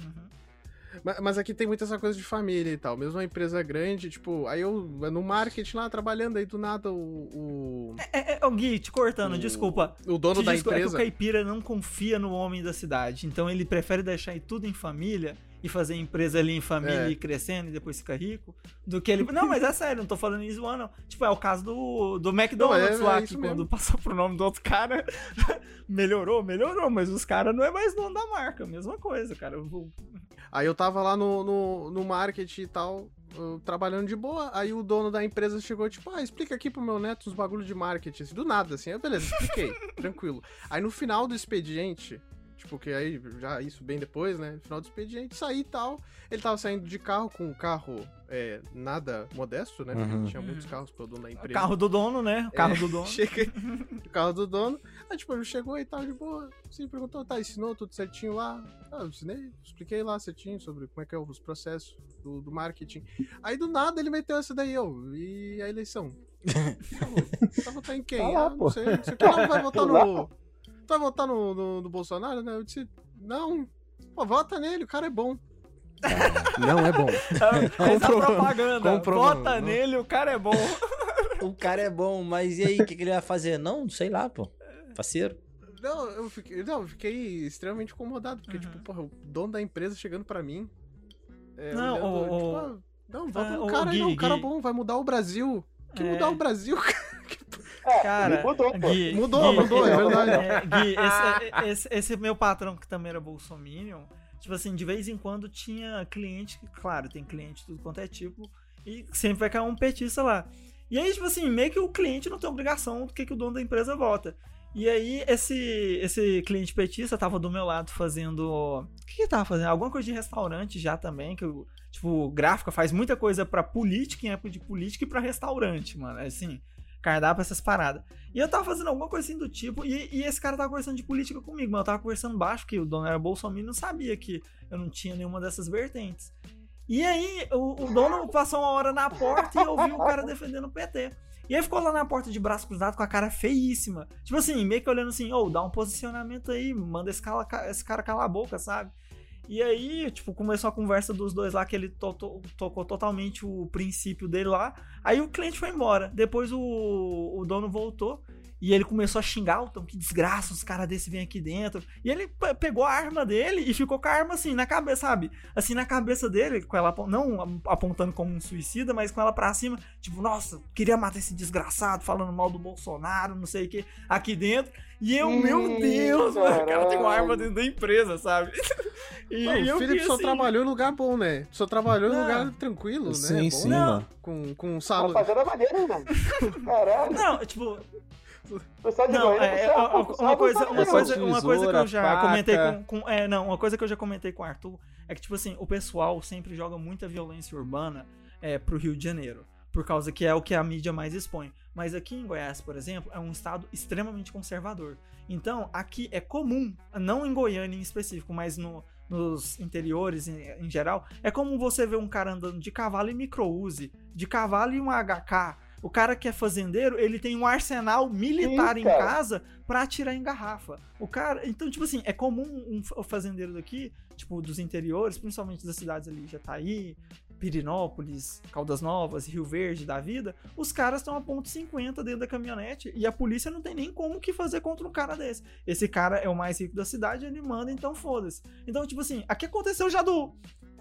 Ma- Mas aqui tem muita essa coisa de família e tal. Mesmo uma empresa grande, tipo, aí eu no marketing lá trabalhando, aí do nada o. O, É, é, ô, Gui, te cortando, o- desculpa. o dono Te da desculpa, É que o empresa. caipira não confia no homem da cidade. Então ele prefere deixar aí tudo em família e fazer empresa ali em família É. e crescendo e depois ficar rico. Do que ele. Não, mas é sério, não tô falando isso não. Tipo, é o caso do, do McDonald's é- lá, é que quando mesmo. passou pro nome do outro cara, <laughs> melhorou, melhorou, mas os caras não é mais dono da marca. Mesma coisa, cara. Eu Aí eu tava lá no, no, no marketing e tal, eu trabalhando de boa. Aí o dono da empresa chegou, tipo, ah, explica aqui pro meu neto os bagulho de marketing. Assim, do nada, assim. Aí, beleza, expliquei, <laughs> tranquilo. Aí no final do expediente, tipo, que aí já isso bem depois, né? Final do expediente, saí e tal. Ele tava saindo de carro com um carro é, nada modesto, né? Porque Uhum. tinha muitos carros pro dono da O empresa. carro do dono, né? O carro É, do dono. <laughs> Chega o carro do dono. Aí, tipo, ele chegou e tal, de boa. Assim, perguntou, tá, ensinou tudo certinho lá? Ah, eu ensinei, expliquei lá certinho sobre como é que é os processos do, do marketing. Aí, do nada, ele meteu essa daí, eu, e a eleição? <laughs> Vai votar em quem? Tá lá, ah, não sei, não sei o que. Não, vai votar <laughs> no... Tu vai votar no, no, no Bolsonaro, né? Eu disse, não, pô, vota nele, o cara é bom. Não é bom. <laughs> Essa propaganda. comprovando. Vota nele, o cara é bom. O cara é bom, mas e aí, o que, que ele vai fazer? Não, sei lá, pô. Faceiro. Não, eu fiquei, não, eu fiquei extremamente incomodado, porque, Uhum. tipo, porra, o dono da empresa chegando pra mim. é, Não, olhando, o- tipo, o- ah, não, volta Ah, no o cara aí, Gui, não, um cara Gui. bom, vai mudar o Brasil. Que É. mudar o Brasil, <laughs> É, Cara, mudou, pô. Gui, Mudou, Gui, mudou, é esse- verdade. é, Gui, esse, esse, esse meu patrão que também era bolsominion, tipo assim, de vez em quando tinha cliente, claro, tem cliente tudo quanto é tipo, e sempre vai cair um petista lá. E aí, tipo assim, meio que o cliente não tem obrigação do que, que o dono da empresa vota. E aí, esse, esse cliente petista tava do meu lado fazendo. O que que ele tava fazendo? Alguma coisa de restaurante já também, que o. Tipo, gráfica faz muita coisa pra política, em época de política, e pra restaurante, mano. Assim, cardápio, essas paradas. E eu tava fazendo alguma coisa assim do tipo, e, e esse cara tava conversando de política comigo, mas eu tava conversando baixo, porque o dono era Bolsonaro e não sabia que eu não tinha nenhuma dessas vertentes. E aí, o, o dono passou uma hora na porta e eu vi o cara defendendo o PT. E aí ficou lá na porta de braço cruzado com a cara feíssima. Tipo assim, meio que olhando assim, ô, dá um posicionamento aí, manda esse cara, esse cara calar a boca, sabe? E aí, tipo, começou a conversa dos dois lá, que ele to- to- tocou totalmente o princípio dele lá. Aí o cliente foi embora. Depois o, o dono voltou. E ele começou a xingar, então que desgraça, os caras desse vêm aqui dentro. E ele pe- pegou a arma dele e ficou com a arma assim, na cabeça, sabe? Assim, na cabeça dele, com ela não apontando como um suicida, mas com ela pra cima, tipo, nossa, queria matar esse desgraçado, falando mal do Bolsonaro, não sei o que, aqui dentro. E eu, Ih, meu Deus, mano, o cara tem uma arma dentro da empresa, sabe? <laughs> E, Não, o Felipe só assim, trabalhou em lugar bom, né? Só trabalhou em lugar tranquilo, né? Sim, Bom, sim, Não. mano. Com, com fazenda maneira, mano. <laughs> Caralho. Não, tipo, O Não, é, é, uma, coisa, uma, coisa, uma coisa que eu já comentei com, com- É, não, uma coisa que eu já comentei com o Arthur é que, tipo assim, o pessoal sempre joga muita violência urbana é, pro Rio de Janeiro. Por causa que é o que a mídia mais expõe. Mas aqui em Goiás, por exemplo, é um estado extremamente conservador. Então, aqui é comum, não em Goiânia em específico, mas no- nos interiores em, em geral, é comum você ver um cara andando de cavalo e micro-use, de cavalo e um HK, o cara que é fazendeiro, ele tem um arsenal militar Sim, em casa pra atirar em garrafa. O cara, então, tipo assim, é comum um fa- fazendeiro daqui, tipo, dos interiores, principalmente das cidades ali, Jataí, Pirinópolis, Caldas Novas, Rio Verde da vida, os caras estão a ponto .50 dentro da caminhonete e a polícia não tem nem como que fazer contra um cara desse. Esse cara é o mais rico da cidade, ele manda, então foda-se. Então, tipo assim, aqui aconteceu já do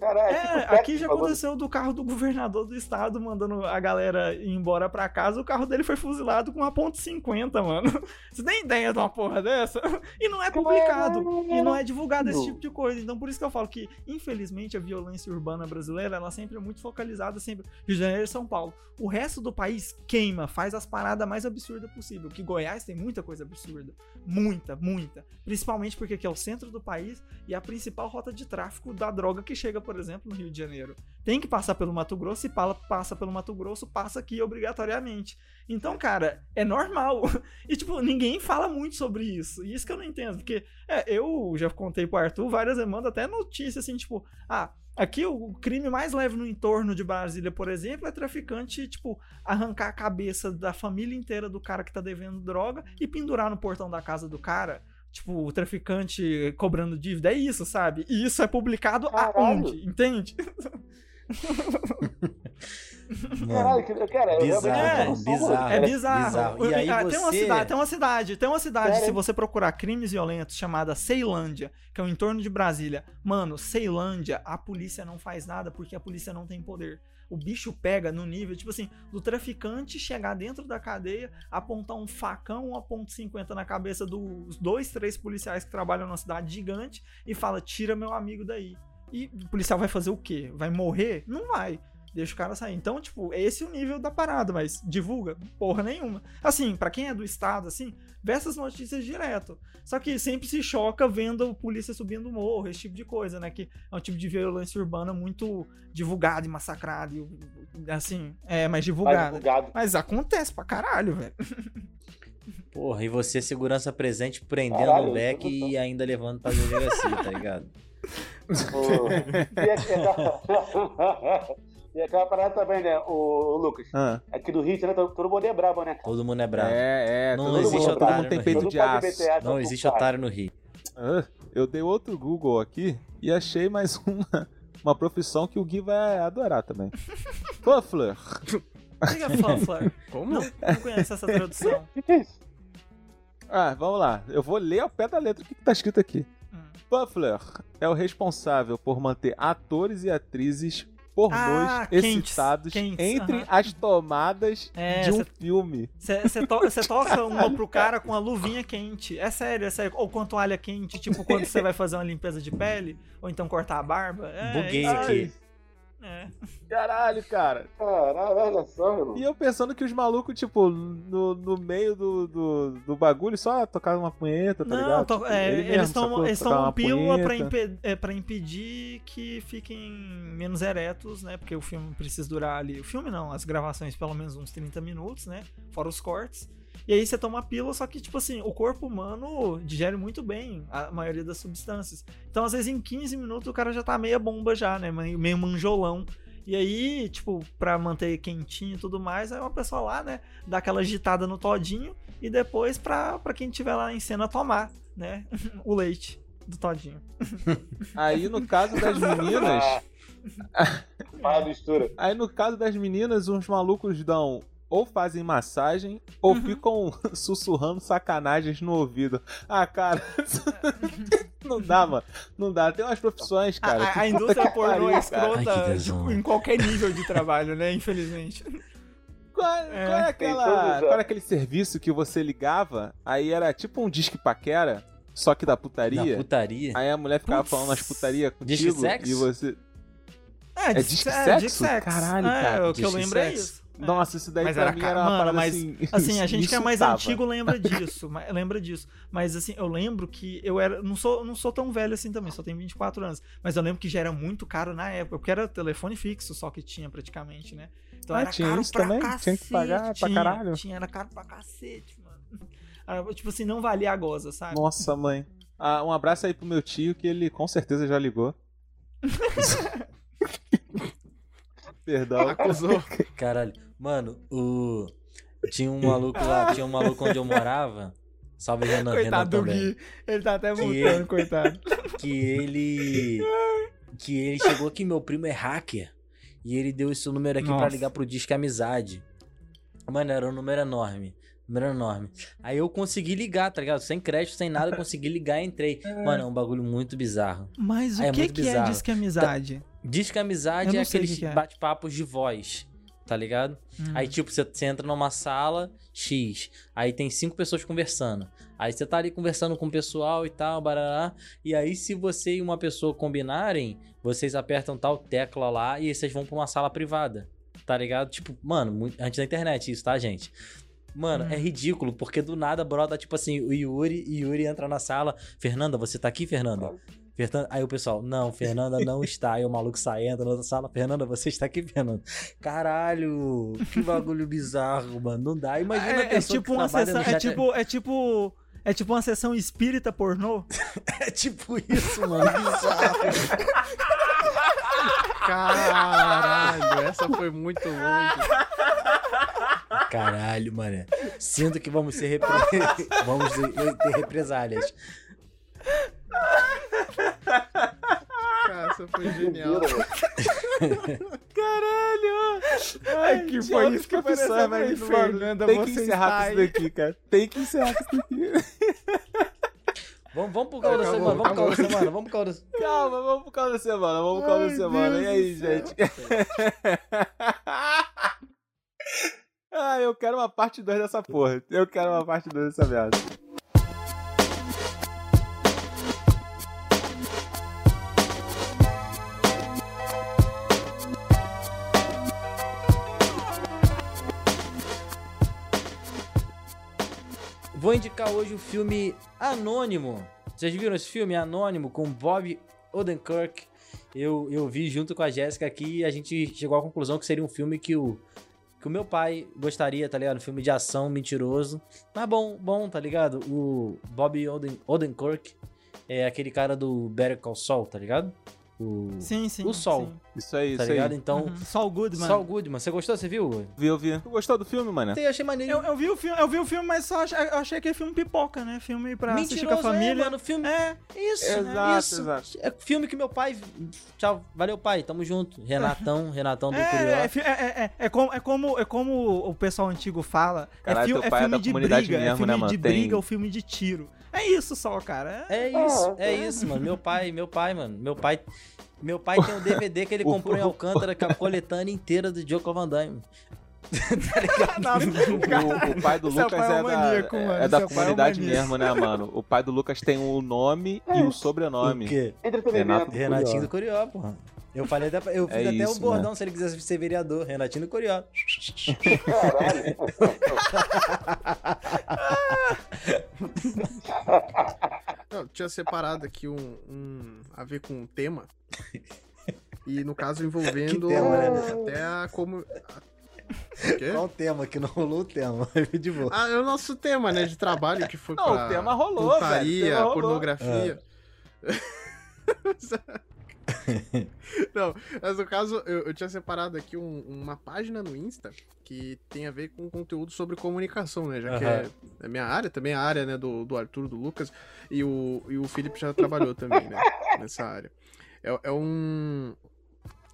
Caralho, é, tipo, aqui já falando- aconteceu do carro do governador do estado mandando a galera ir embora pra casa, o carro dele foi fuzilado com uma ponto .50, mano. <laughs> Você tem ideia de uma porra dessa? E não é publicado, e não é divulgado esse tipo de coisa. Então por isso que eu falo que, infelizmente, a violência urbana brasileira, ela sempre é muito focalizada sempre Rio de Janeiro e São Paulo. O resto do país queima, faz as paradas mais absurdas possível, que Goiás tem muita coisa absurda. Muita, muita. Principalmente porque aqui é o centro do país e a principal rota de tráfico da droga que chega, por exemplo, no Rio de Janeiro. Tem que passar pelo Mato Grosso e pala- passa pelo Mato Grosso, passa aqui obrigatoriamente. Então, cara, é normal. <laughs> E, tipo, ninguém fala muito sobre isso. E isso que eu não entendo. Porque, é, eu já contei pro Arthur várias demandas, até notícia, assim, tipo, ah, aqui o crime mais leve no entorno de Brasília, por exemplo, é traficante, tipo, arrancar a cabeça da família inteira do cara que tá devendo droga e pendurar no portão da casa do cara. Tipo, o traficante cobrando dívida. É isso, sabe? E isso é publicado Caralho. aonde? Entende? <laughs> Cara, Bizarro, é, bizarro. É bizarro. E aí Ah, tem uma você- cidade, tem uma cidade, tem uma cidade, se você procurar crimes violentos, chamada Ceilândia, que é o entorno de Brasília. Mano, Ceilândia, a polícia não faz nada porque a polícia não tem poder. O bicho pega no nível, tipo assim, do traficante chegar dentro da cadeia, apontar um facão, a ponto .50 na cabeça dos dois, três policiais que trabalham numa cidade gigante e fala, tira meu amigo daí. E o policial vai fazer o quê? Vai morrer? Não vai. Deixa o cara sair. Então, tipo, esse é o nível da parada, mas divulga porra nenhuma. Assim, pra quem é do estado, assim, vê essas notícias direto. Só que sempre se choca vendo a polícia subindo o morro, esse tipo de coisa, né? Que é um tipo de violência urbana muito divulgado e massacrado. E, assim, é, mais Mais divulgado. Mas acontece pra caralho, velho. <laughs> Porra, e você, segurança presente, prendendo Caralho, o leque e ainda levando pra delegacia, tá ligado? <laughs> Pô. <laughs> E aquela... parada também, né, o, Lucas? Ah, Aqui do Rio, né, todo todo mundo é brabo, né? cara? Todo mundo é bravo. é, é. Não todo existe mundo, todo otário mundo tem peito Todo de aço. Não existe cara. otário no Rio. Ah, eu dei outro Google aqui e achei mais <laughs> uma, uma profissão que o Gui vai adorar também. Puffler. O que é fanfare? Como? Não, não conhece essa tradução. O <laughs> que que é isso? Ah, vamos lá. Eu vou ler ao pé da letra o que, que tá escrito aqui. Hum. Puffler é o responsável por manter atores e atrizes pornôs Ah, quentes, excitados quentes, entre aham. as tomadas É, de um cê- filme. Você to toca uma pro cara com a luvinha quente. É sério, é sério. Ou com toalha quente, tipo quando você vai fazer uma limpeza de pele, ou então cortar a barba. É, Buguei aqui. É. Caralho, cara. Caralho, olha só, irmão. E eu pensando que os malucos, tipo, no, no meio do, do, do bagulho, só tocaram uma punheta, tá Não, ligado? to- Tipo, é, ele eles tomam sacou? eles tomam pílula pra, impe- é, pra impedir que fiquem menos eretos, né? Porque o filme precisa durar ali. O filme não, as gravações pelo menos uns 30 minutos, né? Fora os cortes. E aí você toma a pílula, só que, tipo assim, o corpo humano digere muito bem a maioria das substâncias. Então, às vezes, em 15 minutos o cara já tá meia bomba já, né? Meio manjolão. E aí, tipo, pra manter quentinho e tudo mais, aí uma pessoa lá, né, dá aquela agitada no todinho e depois pra, pra quem tiver lá em cena tomar, né, <laughs> o leite do todinho. <laughs> Aí no caso das meninas. <laughs> Fala mistura. Aí no caso das meninas, os malucos dão. Ou fazem massagem, ou Uhum. ficam <laughs> sussurrando sacanagens no ouvido. Ah, cara. <laughs> não dá, mano. Não dá. Tem umas profissões, cara. a, a indústria pornô é. Ai, escrota tesão. tipo, em qualquer nível de trabalho, né, infelizmente. Qual, É. qual é aquela, ó. qual era aquele serviço que você ligava, aí era tipo um disque paquera, só que da putaria. putaria. Aí a mulher ficava Putz. falando as putaria Disque contigo sexo? e você. É, É disque sexo? Caralho, é, cara, o que eu disque lembro é sexo. isso. É. Nossa, isso daí Mas pra era mim era uma mano, parada mas, assim. Assim, <laughs> a gente que é mais insultava. antigo lembra <laughs> disso, mas- lembra disso. Mas assim, eu lembro que eu era, não sou, não sou tão velho assim também, só tenho 24 anos, mas eu lembro que já era muito caro na época, porque era telefone fixo só que tinha praticamente, né? Então Ah, era tinha caro isso pra também? cacete, Tinha que pagar pra caralho? Tinha, era caro pra cacete, mano. Ah, Tipo assim, não valia a goza, sabe? Nossa, mãe. Ah, um abraço aí pro meu tio, que ele com certeza já ligou. <laughs> Perdão. Acusou. Caralho. Mano, o. Tinha um maluco lá, tinha um maluco onde eu morava. Salve Renan, Renan Coitado do também. Gui. Ele tá até ele- coitado. <laughs> que ele que ele chegou aqui, meu primo é hacker. E ele deu esse número aqui pra Nossa. ligar pro Disque Amizade. Mano, era um número enorme. Número enorme. Aí eu consegui ligar, tá ligado? Sem crédito, sem nada, eu consegui ligar e entrei. Mano, é um bagulho muito bizarro. Mas o É que, muito que é. Disque Amizade? Disque Amizade é aqueles que que é. bate-papos de voz, tá ligado? Hum. Aí, tipo, você, você entra numa sala X, aí tem cinco pessoas conversando. Aí você tá ali conversando com o pessoal e tal, barará. E aí, se você e uma pessoa combinarem, vocês apertam tal tecla lá e vocês vão pra uma sala privada. Tá ligado? Tipo, mano, muito- antes da internet isso, tá, gente? Mano, Hum. é ridículo, porque do nada brota, tipo assim, o Yuri, e Yuri entra na sala. Fernanda, você tá aqui, Fernanda? Fernanda- Aí o pessoal, não, Fernanda não está. Aí o maluco sai, entra na outra sala. Fernanda, você está aqui, Fernanda? Caralho, que bagulho bizarro, mano. Não dá. Imagina a É, é pessoa tipo que uma sessão. no É tipo. É tipo. É tipo uma sessão espírita pornô. <laughs> É tipo isso, mano. Bizarro. Caralho, essa foi muito longe. Caralho, mano. Sinto que vamos ser repre... <laughs> vamos ter represálias. Cara, essa foi genial. Caralho! Ai, que foi isso que apareceu mas, aí, Fernanda, Tem que encerrar com isso daqui, cara. Tem que encerrar com isso daqui. Vamos, vamos pro caldo da semana, vamos pro caldo da semana, vamos pro caldo da Calma, vamos por causa da semana, vamos por causa da semana. Deus E aí, gente? <laughs> ah, eu quero uma parte 2 dessa porra. Eu quero uma parte 2 dessa merda. Vou indicar hoje o filme Anônimo. Vocês viram esse filme Anônimo com Bob Odenkirk? Eu, eu vi junto com a Jéssica aqui e a gente chegou à conclusão que seria um filme que o, que o meu pai gostaria, tá ligado? Um filme de ação mentiroso. Mas bom, bom, tá ligado? O Bob Oden, Odenkirk é aquele cara do Better Call Saul, tá ligado? O, Sim, sim. o Sol, sim. Isso aí, tá isso ligado? aí. Então, Uhum. Saul Goodman. Saul Goodman. Você gostou? Você viu? Vi, eu vi. Tu gostou do filme, mano? Eu achei maneiro. Eu, eu vi o filme, eu vi o filme, mas só achei, eu achei que é filme pipoca, né? Filme pra assistir com a Mentiroso, família. é, mano. Filme... É, Isso, Exato, isso. exato. É filme que meu pai. Tchau, valeu, pai, tamo junto. Renatão, Renatão do é, Curió. é, é, é, é, é como, é, como, é como o pessoal antigo fala. Caralho, é, fi- é é filme de briga. é filme né, mano? de Tem- briga ou filme de tiro. É isso só, cara. É isso, é isso, mano. Meu pai, meu pai, mano. Meu pai. Meu pai tem um <laughs> DVD que ele comprou em Alcântara com a coletânea inteira do Joko Van Damme. tá ligado? <laughs> O, o pai do Lucas pai é é, da, maníaco, mano. é da é um comunidade maníaco. mesmo, né, mano? O pai do Lucas tem o nome e o sobrenome. O quê? Entretenimento. Renatinho do Curió, porra. Eu falei até, eu fiz É até o bordão se ele quisesse ser vereador. Renatinho do Curió. Caralho. Não, tinha separado aqui um, um a ver com um tema. E no caso envolvendo tema, né? até a como. O quê? Qual o tema que não rolou o tema? <laughs> De boa. Ah, é o nosso tema, né? De trabalho que foi Não, pra o tema rolou, velho, o putaria, tema rolou. <laughs> <laughs> Não, mas no caso, eu, eu tinha separado aqui um- uma página no Insta que tem a ver com conteúdo sobre comunicação, né? Já que é, é minha área, também é a área né, do, do Arthur, do Lucas, e o, e o Felipe já trabalhou também, né? <laughs> Nessa área. É, é um,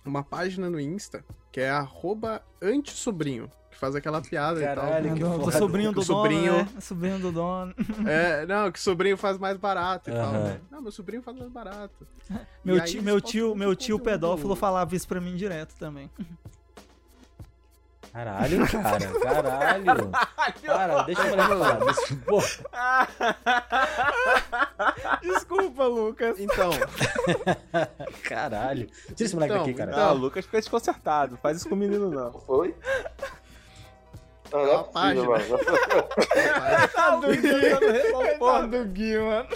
uma página no Insta que é arroba antissobrinho, que faz aquela piada Caralho, e que tal. do, do foda. sobrinho Que do o dono, sobrinho- né? Sobrinho do dono. É, não, que sobrinho faz mais barato e tal, Aham. né? Não, meu sobrinho faz mais barato. <laughs> Meu tio, meu tio, meu tio pedófilo falava isso pra mim direto também. Caralho, cara, caralho. <laughs> Para, deixa mulher falar. Pô, <laughs> Desculpa, Lucas. Então, caralho. Tira esse moleque Então, daqui, cara. Ah, o Lucas fica desconcertado. Faz isso com o menino, não. Foi? Não, não <laughs> é uma página. mano. Tá do Gui. Coitado do Gui, mano.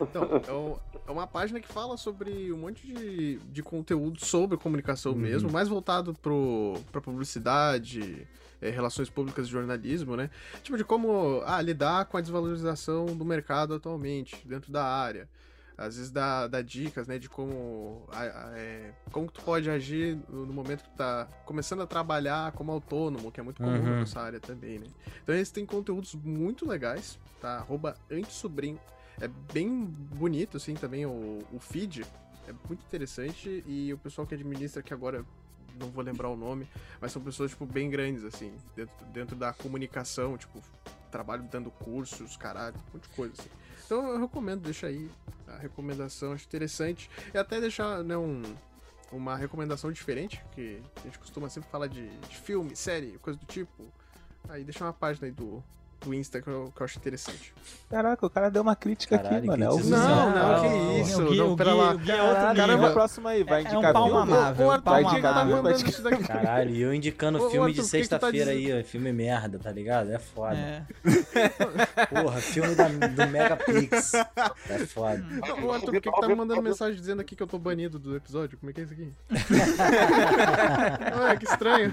então é, um- é uma página que fala sobre um monte de, de conteúdo sobre comunicação mesmo, mais voltado pro, pra publicidade, é, relações públicas e jornalismo, né? Tipo, de como ah, lidar com a desvalorização do mercado atualmente, dentro da área. Às vezes dá, dá dicas, né, de como, é, como tu pode agir no, momento que tu tá começando a trabalhar como autônomo, que é muito comum Uhum. na nossa área também, né. Então eles têm conteúdos muito legais, tá? Arroba Antissobrinho. É bem bonito, assim, também o, o feed. É muito interessante e o pessoal que administra, que agora não vou lembrar o nome, mas são pessoas, tipo, bem grandes, assim, dentro, dentro da comunicação, tipo, trabalho dando cursos, caralho, um monte de coisa, assim. Então eu recomendo, deixa aí a recomendação, acho interessante. E até deixar, né, um, uma recomendação diferente, que a gente costuma sempre falar de, de filme, série, coisa do tipo. Aí deixa uma página aí do, do Insta que eu, que eu acho interessante. Caraca, o cara deu uma crítica Caralho, aqui, mano. É crítica. Não, não, não, que não. isso. O Gui- não, o pera Gui- lá. o Gui é outro Caramba, próximo aí, vai É- é indicar um palmo filme. amável. O Arthur, Vai indicar tá filme, vai indicar-? Caralho, e eu indicando Ô, filme Arthur, de tá sexta-feira dizendo? aí, ó, filme merda, tá ligado? É foda. É. Porra, filme da, do Megapix. É foda. Ô, Arthur, por que, que tá me mandando mensagem dizendo aqui que eu tô banido do episódio? Como é que é isso aqui? <laughs> Ué, que estranho.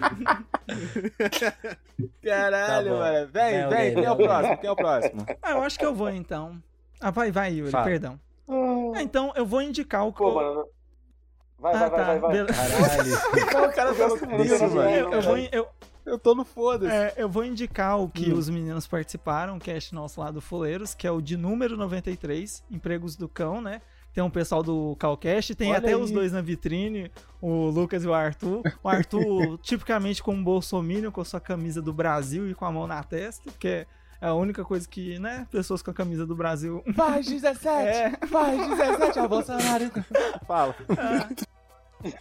Caralho, Tá mano. Vem, Vem vem, quem é o próximo? Quem é o próximo? <laughs> Ah, eu acho que eu vou então. Ah, vai, vai, Yuri, Fala. perdão. Ah, então eu vou indicar o que. Pô, mano. Vai, ah, vai, vai, tá. vai, vai. beleza. Caralho. <laughs> O cara tá eu- isso, eu- mano. Eu, eu vou, eu, Eu tô no foda-se. é, eu vou indicar o que Hum. os meninos participaram, o cast nosso lá do Fuleiros, que é o de número 93, Empregos do Cão, né? Tem um pessoal do Calcast, tem Olha até aí. os dois na vitrine, o Lucas e o Arthur. O Arthur, <laughs> tipicamente com um bolsominion, com a sua camisa do Brasil e com a mão na testa, porque é a única coisa que, né, pessoas com a camisa do Brasil <laughs> Faz 17! É. Faz 17, ó, Bolsonaro. <laughs> Fala.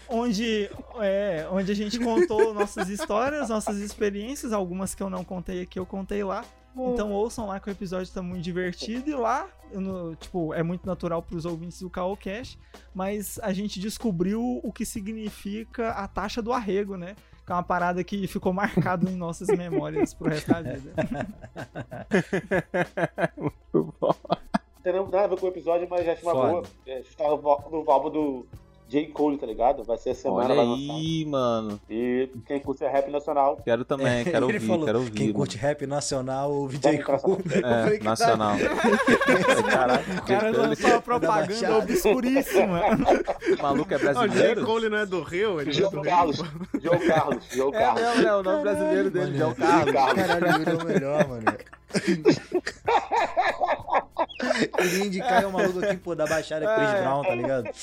onde, é, onde a gente contou nossas histórias, nossas experiências, algumas que eu não contei aqui, eu contei lá. Então ouçam lá que o episódio tá muito divertido e lá, no- tipo, é muito natural pros ouvintes do Caô Cash, mas a gente descobriu o que significa a taxa do arrego, né? Que é uma parada que ficou marcado em nossas <laughs> memórias pro resto da vida. <laughs> Muito bom. Não tem nada a ver com o episódio, mas já acho uma Foda. boa. É, está no, no álbum do J. Cole, tá ligado? Vai ser a semana Olha aí, mano. E quem curte é rap nacional. Quero também, <laughs> quero ouvir, falou, quero ouvir. Quem mano. curte rap nacional ouve J. Cole. <laughs> É, nacional. <laughs> Caralho, O cara lançou uma propaganda obscuríssima. o maluco é Ó, o J. brasileiro? Cole não é do Rio? Ele é João do Rio. Carlos. João Carlos. João É Carlos. mesmo, né? O nome brasileiro dele é o Carlos. Caralho, o é o melhor, mano. <laughs> Ele ia indicar o maluco aqui, pô, da Baixada Chris É. Brown, tá ligado? <laughs>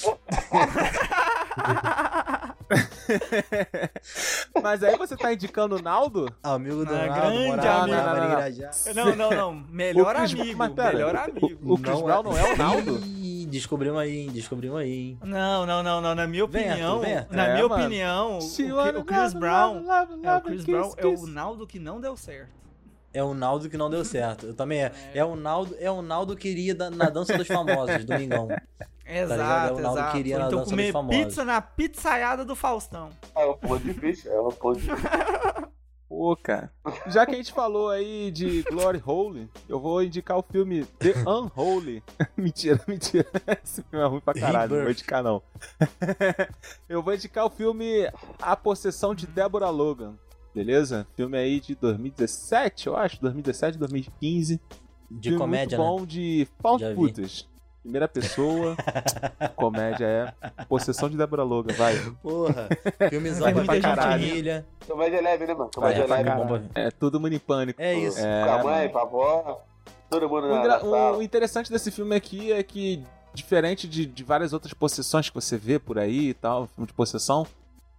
Mas aí você tá indicando o Naldo? Amigo do Ah, Naldo, grande morava amigo. Não, não, não. Não, não, não. Melhor Chris- amigo. mas pera, melhor amigo. O Chris Brown não é o Naldo? Descobrimos aí, hein, descobrimos aí, hein. Não, não, não, não. Na minha Vem, opinião, Arthur, vem, Arthur. na É, minha mano. opinião, o, olha, o Chris Brown, é, o Chris Brown é o. Naldo que não deu certo. É o Naldo que não deu certo. Eu também é. É o Naldo, é o Naldo que iria na dança dos famosos, domingão. <laughs> Exato, ligado? É o Naldo exato. queria na então dança comer dos famosos. pizza na pizzaiada do Faustão. É uma porra difícil. É uma porra difícil. Pô, cara. Já que a gente falou aí de Glory Hole, eu vou indicar o filme The Unholy. <laughs> mentira, mentira. Esse filme é ruim pra caralho, não vou indicar não. <laughs> eu vou indicar o filme A Possessão de Deborah Logan. Beleza? Filme aí de 2017, eu acho. 2017, 2015. De filme comédia, muito né? bom de found footage. Primeira pessoa, <laughs> comédia é. Possessão de Deborah Logan, vai. Porra, filmezão <laughs> pra muita gente caralho. rir. família. Comédia leve, né, mano? Comédia pra leve. mano. É tudo mundo em pânico. É isso. É, Com a mãe, mano. com a avó. Todo mundo O, na, na sala. o interessante desse filme aqui é que, diferente de, de várias outras possessões que você vê por aí e tal, filme de possessão,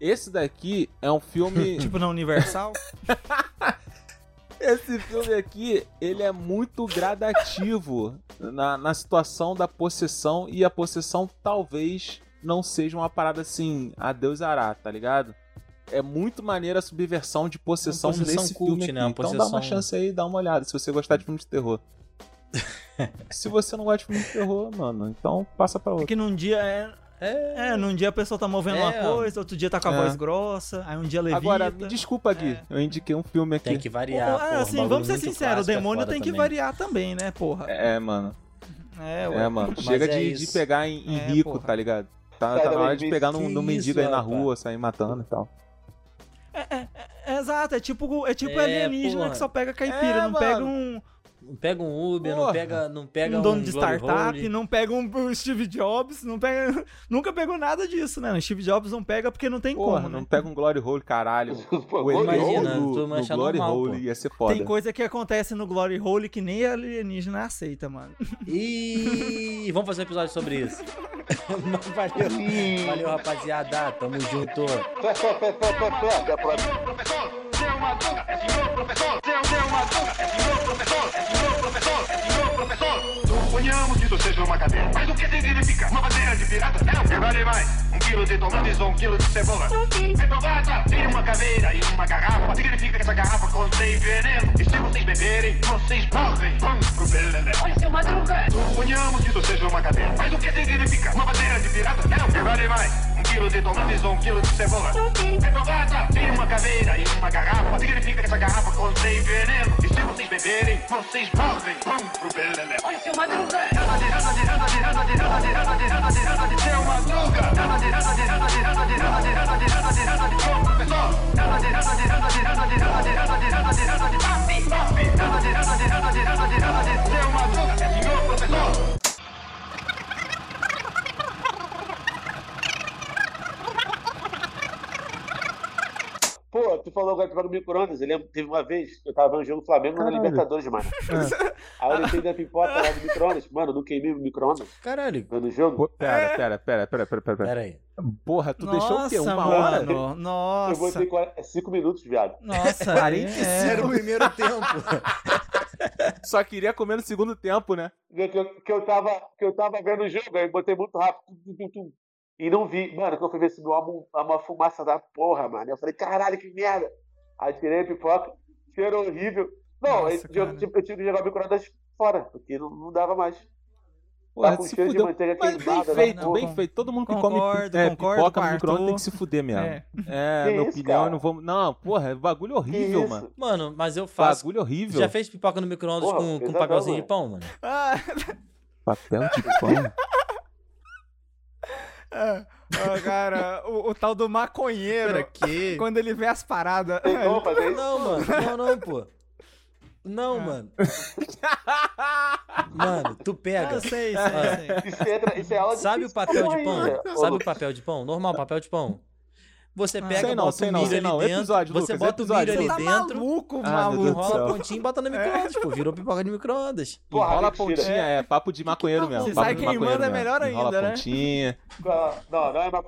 esse daqui é um filme. <laughs> Tipo na Universal. <laughs> esse filme aqui, ele é muito gradativo na, na situação da possessão e a possessão talvez não seja uma parada assim, a Deus ará, tá ligado? É muito maneira a subversão de possessão, Uma possessão nesse cult, filme aqui. né? Uma Então dá uma chance aí, dá uma olhada, se você gostar de filme de terror. <laughs> se você não gosta de filme de terror, mano, então passa pra outro. Porque num dia é. É. É, num dia a pessoa tá movendo É, uma coisa, outro dia tá com a É. voz grossa, aí um dia levita. Agora, me desculpa, Gui, É. eu indiquei um filme aqui. Tem que variar. Ah, porra, assim, bagulho vamos ser sinceros, o é demônio tem que também. variar também, né, porra? É, mano. É, É, mano. Chega é de, de pegar em, em É, rico, porra. tá ligado? Tá, tá na hora de pegar num, num mendigo aí na rua, sair matando e tal. É, exato, é tipo, é tipo É, alienígena porra. que só pega caipira, É, não pega mano. um, Não pega um Uber, não pega, não pega um dono um de startup, não pega um, Steve Jobs, não pega, nunca pegou nada disso, né? O Steve Jobs não pega porque não tem Porra, como, não né? pega um Glory Hole, caralho. Pô, imagina, no, tu no Glory normal, Hole pô. ia ser foda. Tem coisa que acontece no Glory Hole que nem alienígena aceita, mano. Ih, vamos fazer um episódio sobre isso. Valeu, valeu, rapaziada. Tamo junto. Fé, fé, fé, fé, fé, fé. Até a próxima. Suponhamos que isso seja uma cadeira. Mas o que significa? Uma bandeira de pirata? Não, que vale mais. Um quilo de tomates ou um quilo de cebola. Retomada, tem uma caveira e uma garrafa. Significa que essa garrafa contém veneno. E se vocês beberem, vocês morrem. Vamos pro belelé. Olha, seu madruga. Suponhamos que isso seja uma cadeira. Mas o que significa? Uma bandeira de pirata? Não, que vale mais. Um quilo de tomates ou um quilo de cebola. Retomada, tem uma caveira e uma garrafa. Significa que essa garrafa contém veneno. E se vocês beberem, vocês morrem. Vamos pro belelé. Olha, seu madruga. Seu madruga. Seu madruga. Senhor professor. Pô, tu falou agora no micro-ondas. Eu lembro, teve uma vez, eu tava vendo um jogo do Flamengo na Caralho. Libertadores, mano. <laughs> Aí eu deixei da pipoca lá no micro-ondas. Mano, eu não queimei o micro-ondas Caralho. vendo o jogo. Pô, Pera, pera, pera, pera, pera, pera. Pera aí. Porra, tu deixou o quê? Nossa, Uma hora? mano. Eu Nossa. botei 5 minutos, viado. Nossa, <laughs> 45 é. Era o primeiro tempo. <laughs> Só queria comer no segundo tempo, né? Que eu, que eu, tava, que eu tava vendo o jogo, aí eu botei muito rápido. E não vi. Mano, quando eu fui ver subiu uma, uma fumaça da porra, mano. Eu falei, caralho, que merda. Aí tirei a pipoca, cheiro horrível. Não, Nossa, esse cara. tipo, eu tive que jogar o micro-ondas fora, porque não, não dava mais. Porra, Tá com se cheiro de fudeu. manteiga Mas bem feito, né? Não, bem feito. Todo mundo que concordo, come é, concordo pipoca com no o micro-ondas Arthur. tem que se fuder mesmo. É. É, Que minha isso, opinião, cara? eu não vou. Não, porra, é bagulho Que horrível, isso? mano. Mano, mas eu faço. Bagulho horrível. Já fez pipoca no micro-ondas com, com papelzinho de mano. pão, mano? <laughs> Ah, Papel de pão. <laughs> ah, cara, o, o tal do maconheiro, Pra quê? quando ele vê as paradas. Tem como fazer isso? Não, mano. Não, não, pô. Não, mano. <laughs> Mano, tu pega. Eu sei, sei, Ah. sei. Isso, entra, isso é aula Sabe o papel de pão? Sabe o papel de pão? Normal, papel de pão. Você Ah. pega, Sei não, bota o milho ali não. dentro, Episódio, você Lucas, bota o episódio, milho ali tá dentro, maluco, Ah, maluco. Do enrola a pontinha e bota no micro-ondas, pô. Virou pipoca de micro-ondas. <laughs> Porra, Enrola a pontinha, é papo de maconheiro mesmo. Você papo sai de queimando, maconheiro é melhor Enrola ainda, a né? pontinha. Não, não é uma.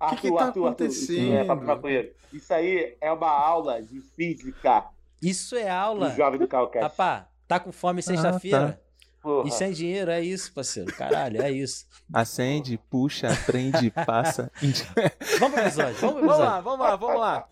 Arthur, que tá Arthur, Arthur. acontecendo? É, papo de maconheiro. Isso aí é uma aula de física Isso é do aula. jovem do Calcast. Rapá, tá com fome sexta-feira? Porra. E sem dinheiro, é isso, parceiro. Caralho, é isso. Acende, puxa, prende, passa. <laughs> Vamos pro episódio, vamos pro vamos episódio. lá, vamos lá, vamos lá.